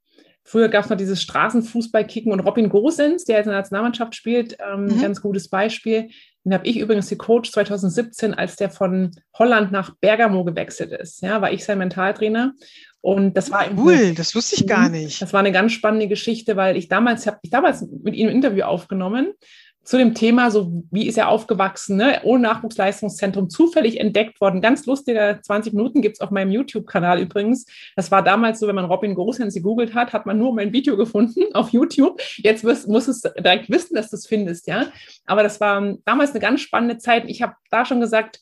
Früher gab es noch dieses Straßenfußballkicken und Robin Gosens, der jetzt in der Nationalmannschaft spielt, ähm, mhm. ganz gutes Beispiel. Den habe ich übrigens gecoacht 2017, als der von Holland nach Bergamo gewechselt ist. Ja, war ich sein Mentaltrainer. Und das war cool, das wusste ich gar nicht. Das war eine ganz spannende Geschichte, weil ich damals habe ich damals mit ihm ein Interview aufgenommen zu dem Thema, so wie ist er aufgewachsen, ne? ohne Nachwuchsleistungszentrum, zufällig entdeckt worden. Ganz lustiger 20 Minuten gibt es auf meinem YouTube-Kanal übrigens. Das war damals so, wenn man Robin Großhans gegoogelt hat, hat man nur mein Video gefunden [LAUGHS] auf YouTube. Jetzt wirst, muss es direkt wissen, dass du es findest, ja. Aber das war damals eine ganz spannende Zeit. Ich habe da schon gesagt,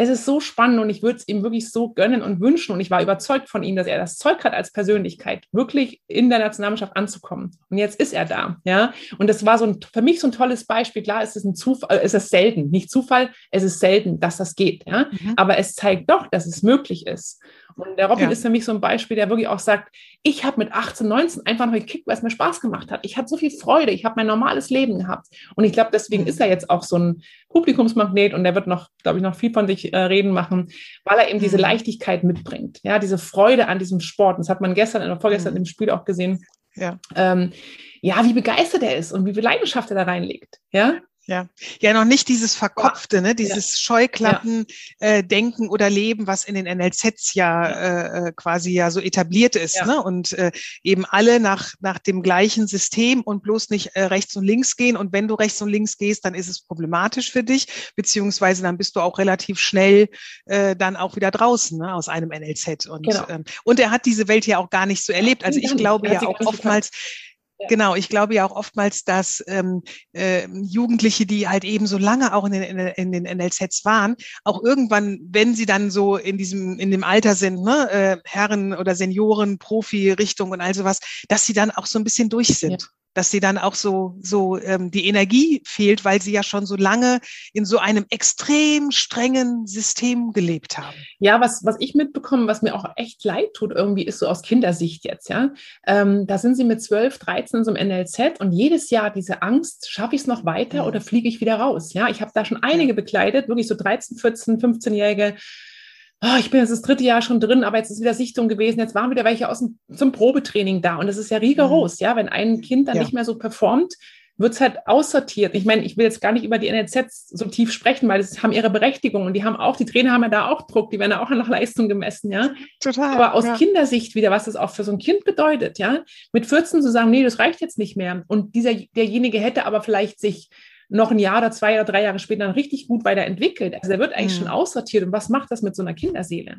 es ist so spannend und ich würde es ihm wirklich so gönnen und wünschen. Und ich war überzeugt von ihm, dass er das Zeug hat als Persönlichkeit, wirklich in der Nationalmannschaft anzukommen. Und jetzt ist er da, ja. Und das war so ein, für mich so ein tolles Beispiel. Klar, es ist ein Zufall, es ist selten, nicht Zufall, es ist selten, dass das geht, ja. Mhm. Aber es zeigt doch, dass es möglich ist. Und der Robin ja. ist für mich so ein Beispiel, der wirklich auch sagt, ich habe mit 18, 19 einfach noch gekickt, weil es mir Spaß gemacht hat. Ich hatte so viel Freude, ich habe mein normales Leben gehabt. Und ich glaube, deswegen mhm. ist er jetzt auch so ein Publikumsmagnet und der wird noch, glaube ich, noch viel von sich äh, reden machen, weil er eben mhm. diese Leichtigkeit mitbringt. Ja, diese Freude an diesem Sport. das hat man gestern oder vorgestern mhm. im Spiel auch gesehen. Ja. Ähm, ja, wie begeistert er ist und wie viel Leidenschaft er da reinlegt. Ja. Ja, ja, noch nicht dieses Verkopfte, ja. ne, dieses ja. Scheuklappen-Denken äh, oder Leben, was in den NLZs ja, äh, äh, quasi ja so etabliert ist, ja. ne, und äh, eben alle nach nach dem gleichen System und bloß nicht äh, rechts und links gehen. Und wenn du rechts und links gehst, dann ist es problematisch für dich, beziehungsweise dann bist du auch relativ schnell äh, dann auch wieder draußen ne, aus einem NLZ. Und genau. ähm, und er hat diese Welt ja auch gar nicht so erlebt. Also ich glaube ja auch oftmals. Genau, ich glaube ja auch oftmals, dass ähm, äh, Jugendliche, die halt eben so lange auch in den, in den NLZs waren, auch irgendwann, wenn sie dann so in diesem, in dem Alter sind, ne, äh, Herren oder Senioren, Profi-Richtung und all sowas, dass sie dann auch so ein bisschen durch sind. Dass sie dann auch so, so ähm, die Energie fehlt, weil sie ja schon so lange in so einem extrem strengen System gelebt haben. Ja, was, was ich mitbekomme, was mir auch echt leid tut, irgendwie ist so aus Kindersicht jetzt, ja. Ähm, da sind sie mit 12, 13 so im NLZ und jedes Jahr diese Angst, schaffe ich es noch weiter ja. oder fliege ich wieder raus? Ja, ich habe da schon einige begleitet, wirklich so 13, 14, 15-Jährige, oh, ich bin jetzt das dritte Jahr schon drin, aber jetzt ist wieder Sichtung gewesen, jetzt waren wieder welche aus dem, zum Probetraining da und das ist ja rigoros, mhm. ja, wenn ein Kind dann ja. nicht mehr so performt, wird es halt aussortiert. Ich meine, ich will jetzt gar nicht über die NLZs so tief sprechen, weil das haben ihre Berechtigung und die haben auch, die Trainer haben ja da auch Druck, die werden ja auch nach Leistung gemessen, ja. Total. Aber aus ja. Kindersicht wieder, was das auch für so ein Kind bedeutet, ja, mit 14 zu sagen, nee, das reicht jetzt nicht mehr. Und dieser, derjenige hätte aber vielleicht sich noch ein Jahr oder zwei oder drei Jahre später dann richtig gut weiterentwickelt. Also er wird eigentlich mhm. schon aussortiert. Und was macht das mit so einer Kinderseele?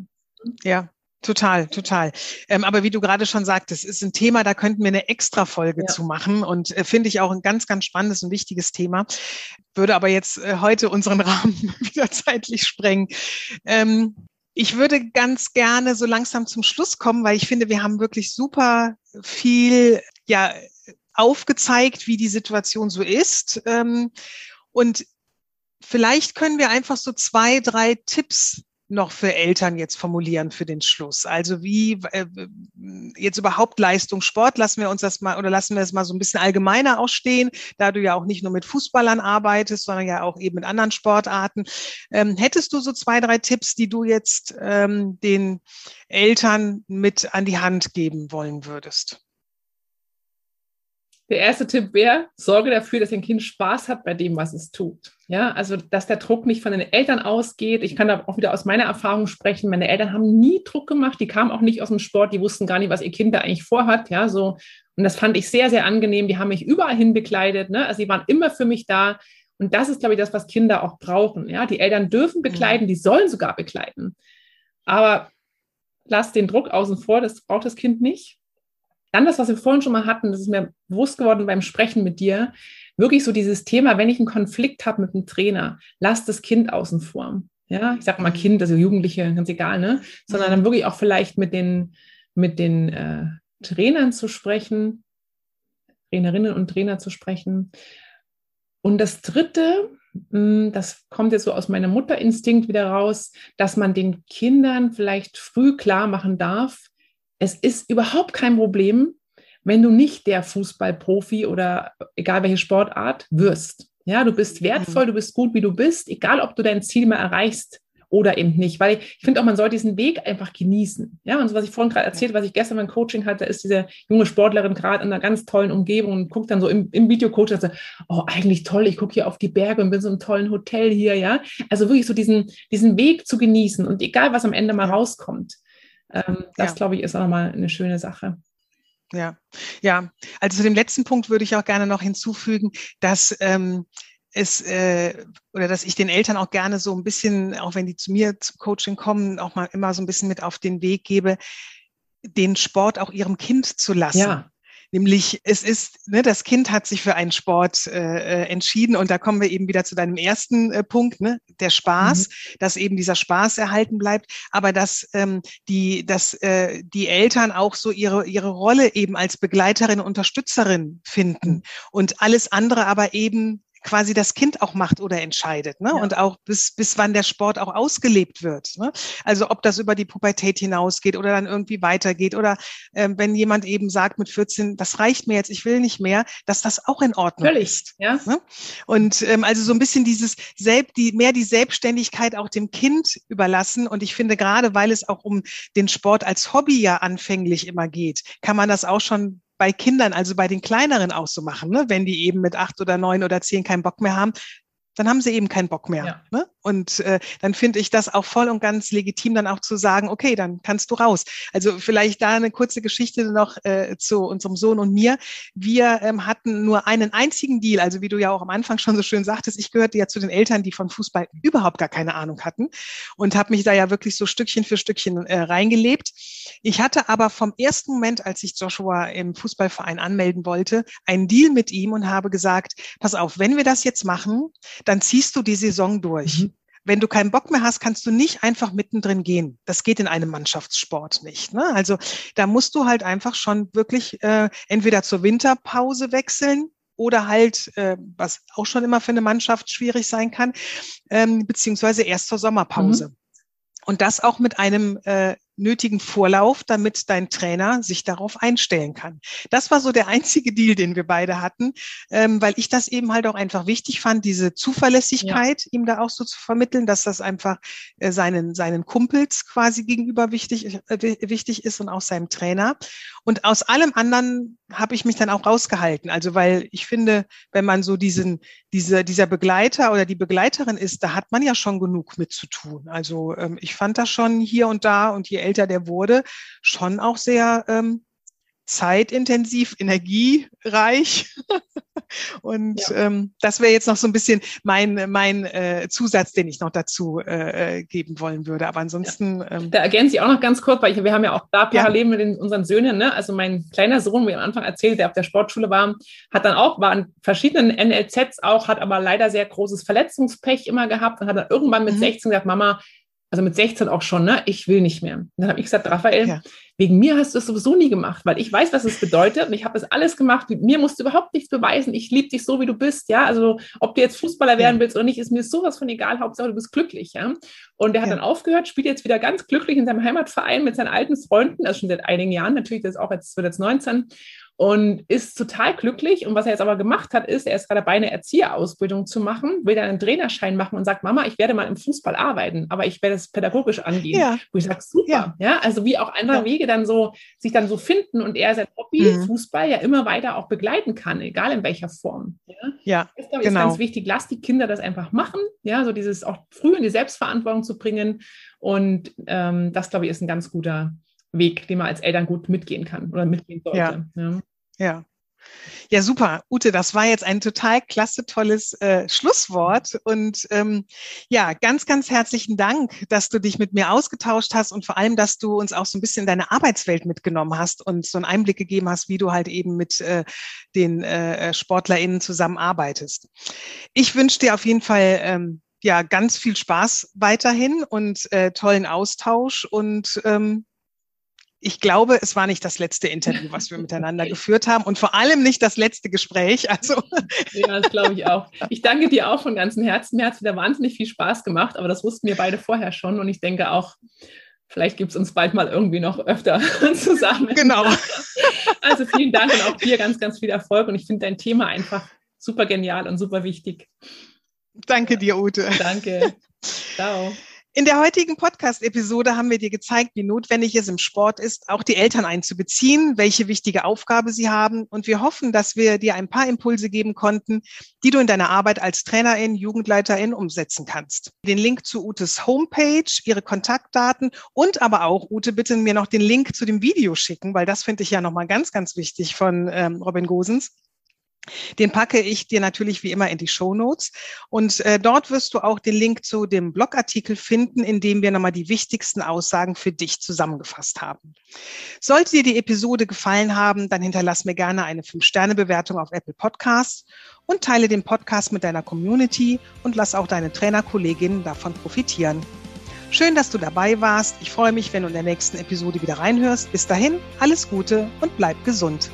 Ja, Total, total. Ähm, aber wie du gerade schon sagtest, ist ein Thema, da könnten wir eine extra Folge ja. zu machen und äh, finde ich auch ein ganz, ganz spannendes und wichtiges Thema. Würde aber jetzt äh, heute unseren [LAUGHS] Rahmen wieder zeitlich sprengen. Ähm, ich würde ganz gerne so langsam zum Schluss kommen, weil ich finde, wir haben wirklich super viel ja, aufgezeigt, wie die Situation so ist. Ähm, und vielleicht können wir einfach so zwei, drei Tipps noch für Eltern jetzt formulieren für den Schluss? Also wie äh, jetzt überhaupt Leistung, Sport, lassen wir uns das mal oder lassen wir es mal so ein bisschen allgemeiner ausstehen, da du ja auch nicht nur mit Fußballern arbeitest, sondern ja auch eben mit anderen Sportarten. Ähm, hättest du so zwei, drei Tipps, die du jetzt ähm, den Eltern mit an die Hand geben wollen würdest? Der erste Tipp wäre, sorge dafür, dass dein Kind Spaß hat bei dem, was es tut. Ja, also, dass der Druck nicht von den Eltern ausgeht. Ich kann da auch wieder aus meiner Erfahrung sprechen. Meine Eltern haben nie Druck gemacht. Die kamen auch nicht aus dem Sport. Die wussten gar nicht, was ihr Kind da eigentlich vorhat. Ja, so. Und das fand ich sehr, sehr angenehm. Die haben mich überall hin bekleidet. Ne? Also, sie waren immer für mich da. Und das ist, glaube ich, das, was Kinder auch brauchen. Ja, die Eltern dürfen begleiten. Die sollen sogar begleiten. Aber lass den Druck außen vor. Das braucht das Kind nicht. Dann das, was wir vorhin schon mal hatten, das ist mir bewusst geworden beim Sprechen mit dir, wirklich so dieses Thema, wenn ich einen Konflikt habe mit einem Trainer, lass das Kind außen vor. Ja, ich sage mal Kind, also Jugendliche, ganz egal, ne? Sondern dann wirklich auch vielleicht mit den, mit den äh, Trainern zu sprechen, Trainerinnen und Trainer zu sprechen. Und das Dritte, hm, das kommt jetzt so aus meinem Mutterinstinkt wieder raus, dass man den Kindern vielleicht früh klar machen darf, es ist überhaupt kein Problem, wenn du nicht der Fußballprofi oder egal welche Sportart wirst. Ja, du bist wertvoll, du bist gut, wie du bist, egal ob du dein Ziel mal erreichst oder eben nicht. Weil ich, finde auch, man sollte diesen Weg einfach genießen. Ja, und so, was ich vorhin gerade erzählt, was ich gestern mein Coaching hatte, ist diese junge Sportlerin gerade in einer ganz tollen Umgebung und guckt dann so im, im Videocoach und sagt, oh, eigentlich toll, ich gucke hier auf die Berge und bin so im tollen Hotel hier, ja. Also wirklich so diesen, diesen Weg zu genießen und egal, was am Ende mal rauskommt. Ähm, das, ja. glaube ich, ist auch nochmal eine schöne Sache. Ja, ja. Also zu dem letzten Punkt würde ich auch gerne noch hinzufügen, dass ähm, es äh, oder dass ich den Eltern auch gerne so ein bisschen, auch wenn die zu mir zum Coaching kommen, auch mal immer so ein bisschen mit auf den Weg gebe, den Sport auch ihrem Kind zu lassen. Ja. Nämlich, es ist, ne, das Kind hat sich für einen Sport äh, äh, entschieden und da kommen wir eben wieder zu deinem ersten äh, Punkt, ne, der Spaß, mhm. dass eben dieser Spaß erhalten bleibt, aber dass ähm, die, dass äh, die Eltern auch so ihre ihre Rolle eben als Begleiterin, Unterstützerin finden mhm. und alles andere aber eben quasi das Kind auch macht oder entscheidet. Ne? Ja. Und auch bis, bis wann der Sport auch ausgelebt wird. Ne? Also ob das über die Pubertät hinausgeht oder dann irgendwie weitergeht oder ähm, wenn jemand eben sagt mit 14, das reicht mir jetzt, ich will nicht mehr, dass das auch in Ordnung Völlig, ist. Ja. Ne? Und ähm, also so ein bisschen dieses selbst, die mehr die Selbstständigkeit auch dem Kind überlassen. Und ich finde gerade, weil es auch um den Sport als Hobby ja anfänglich immer geht, kann man das auch schon bei Kindern, also bei den Kleineren auch so machen, ne? wenn die eben mit acht oder neun oder zehn keinen Bock mehr haben, dann haben sie eben keinen Bock mehr. Ja. Ne? Und äh, dann finde ich das auch voll und ganz legitim, dann auch zu sagen, okay, dann kannst du raus. Also vielleicht da eine kurze Geschichte noch äh, zu unserem Sohn und mir. Wir ähm, hatten nur einen einzigen Deal, also wie du ja auch am Anfang schon so schön sagtest, ich gehörte ja zu den Eltern, die von Fußball überhaupt gar keine Ahnung hatten und habe mich da ja wirklich so Stückchen für Stückchen äh, reingelebt. Ich hatte aber vom ersten Moment, als ich Joshua im Fußballverein anmelden wollte, einen Deal mit ihm und habe gesagt, pass auf, wenn wir das jetzt machen, dann ziehst du die Saison durch. Mhm. Wenn du keinen Bock mehr hast, kannst du nicht einfach mittendrin gehen. Das geht in einem Mannschaftssport nicht. Ne? Also da musst du halt einfach schon wirklich äh, entweder zur Winterpause wechseln oder halt, äh, was auch schon immer für eine Mannschaft schwierig sein kann, ähm, beziehungsweise erst zur Sommerpause. Mhm. Und das auch mit einem äh, nötigen Vorlauf, damit dein Trainer sich darauf einstellen kann. Das war so der einzige Deal, den wir beide hatten, ähm, weil ich das eben halt auch einfach wichtig fand, diese Zuverlässigkeit ja. ihm da auch so zu vermitteln, dass das einfach äh, seinen, seinen Kumpels quasi gegenüber wichtig, äh, wichtig ist und auch seinem Trainer. Und aus allem anderen habe ich mich dann auch rausgehalten. Also weil ich finde, wenn man so diesen, diese, dieser Begleiter oder die Begleiterin ist, da hat man ja schon genug mit zu tun. Also ähm, ich fand das schon hier und da und je älter der wurde, schon auch sehr ähm, zeitintensiv, energiereich. [LAUGHS] Und ja. ähm, das wäre jetzt noch so ein bisschen mein, mein äh, Zusatz, den ich noch dazu äh, geben wollen würde. Aber ansonsten. Ja. Ähm, da ergänze ich auch noch ganz kurz, weil wir haben ja auch da parallel ja. mit den, unseren Söhnen, ne? also mein kleiner Sohn, wie am Anfang erzählt, der auf der Sportschule war, hat dann auch, war in verschiedenen NLZs auch, hat aber leider sehr großes Verletzungspech immer gehabt und hat dann irgendwann mit mhm. 16 gesagt, Mama, also mit 16 auch schon, ne? Ich will nicht mehr. Und dann habe ich gesagt, Raphael, ja. wegen mir hast du es sowieso nie gemacht, weil ich weiß, was es bedeutet und ich habe das alles gemacht. Mit mir musst du überhaupt nichts beweisen. Ich liebe dich so, wie du bist, ja. Also ob du jetzt Fußballer werden ja. willst oder nicht, ist mir sowas von egal. Hauptsache du bist glücklich, ja. Und er hat ja. dann aufgehört, spielt jetzt wieder ganz glücklich in seinem Heimatverein mit seinen alten Freunden, also schon seit einigen Jahren. Natürlich, das ist auch jetzt wird jetzt 19 und ist total glücklich. Und was er jetzt aber gemacht hat, ist, er ist gerade dabei, eine Erzieherausbildung zu machen, will dann einen Trainerschein machen und sagt, Mama, ich werde mal im Fußball arbeiten, aber ich werde es pädagogisch angehen. Ja. Wo ich sage, super. Ja. ja. also wie auch andere ja. Wege dann so, sich dann so finden und er sein Hobby, mhm. Fußball, ja immer weiter auch begleiten kann, egal in welcher Form. Ja, das, glaube ich, genau. ist ganz wichtig. Lass die Kinder das einfach machen. Ja, so dieses auch früh in die Selbstverantwortung zu bringen. Und ähm, das, glaube ich, ist ein ganz guter Weg, den man als Eltern gut mitgehen kann oder mitgehen sollte. Ja. ja. Ja. Ja, super. Ute, das war jetzt ein total klasse, tolles äh, Schlusswort. Und ähm, ja, ganz, ganz herzlichen Dank, dass du dich mit mir ausgetauscht hast und vor allem, dass du uns auch so ein bisschen deine Arbeitswelt mitgenommen hast und so einen Einblick gegeben hast, wie du halt eben mit äh, den äh, SportlerInnen zusammenarbeitest. Ich wünsche dir auf jeden Fall ähm, ja ganz viel Spaß weiterhin und äh, tollen Austausch und ähm, ich glaube, es war nicht das letzte Interview, was wir miteinander geführt haben und vor allem nicht das letzte Gespräch. Also. Ja, das glaube ich auch. Ich danke dir auch von ganzem Herzen. Mir hat es wieder wahnsinnig viel Spaß gemacht, aber das wussten wir beide vorher schon und ich denke auch, vielleicht gibt es uns bald mal irgendwie noch öfter [LAUGHS] zusammen. Genau. Also vielen Dank und auch dir ganz, ganz viel Erfolg und ich finde dein Thema einfach super genial und super wichtig. Danke dir, Ute. Danke. Ciao. In der heutigen Podcast-Episode haben wir dir gezeigt, wie notwendig es im Sport ist, auch die Eltern einzubeziehen, welche wichtige Aufgabe sie haben. Und wir hoffen, dass wir dir ein paar Impulse geben konnten, die du in deiner Arbeit als Trainerin, Jugendleiterin umsetzen kannst. Den Link zu Utes Homepage, ihre Kontaktdaten und aber auch, Ute, bitte mir noch den Link zu dem Video schicken, weil das finde ich ja nochmal ganz, ganz wichtig von ähm, Robin Gosens. Den packe ich dir natürlich wie immer in die Show Notes. Und äh, dort wirst du auch den Link zu dem Blogartikel finden, in dem wir nochmal die wichtigsten Aussagen für dich zusammengefasst haben. Sollte dir die Episode gefallen haben, dann hinterlass mir gerne eine 5-Sterne-Bewertung auf Apple Podcasts und teile den Podcast mit deiner Community und lass auch deine Trainerkolleginnen davon profitieren. Schön, dass du dabei warst. Ich freue mich, wenn du in der nächsten Episode wieder reinhörst. Bis dahin, alles Gute und bleib gesund.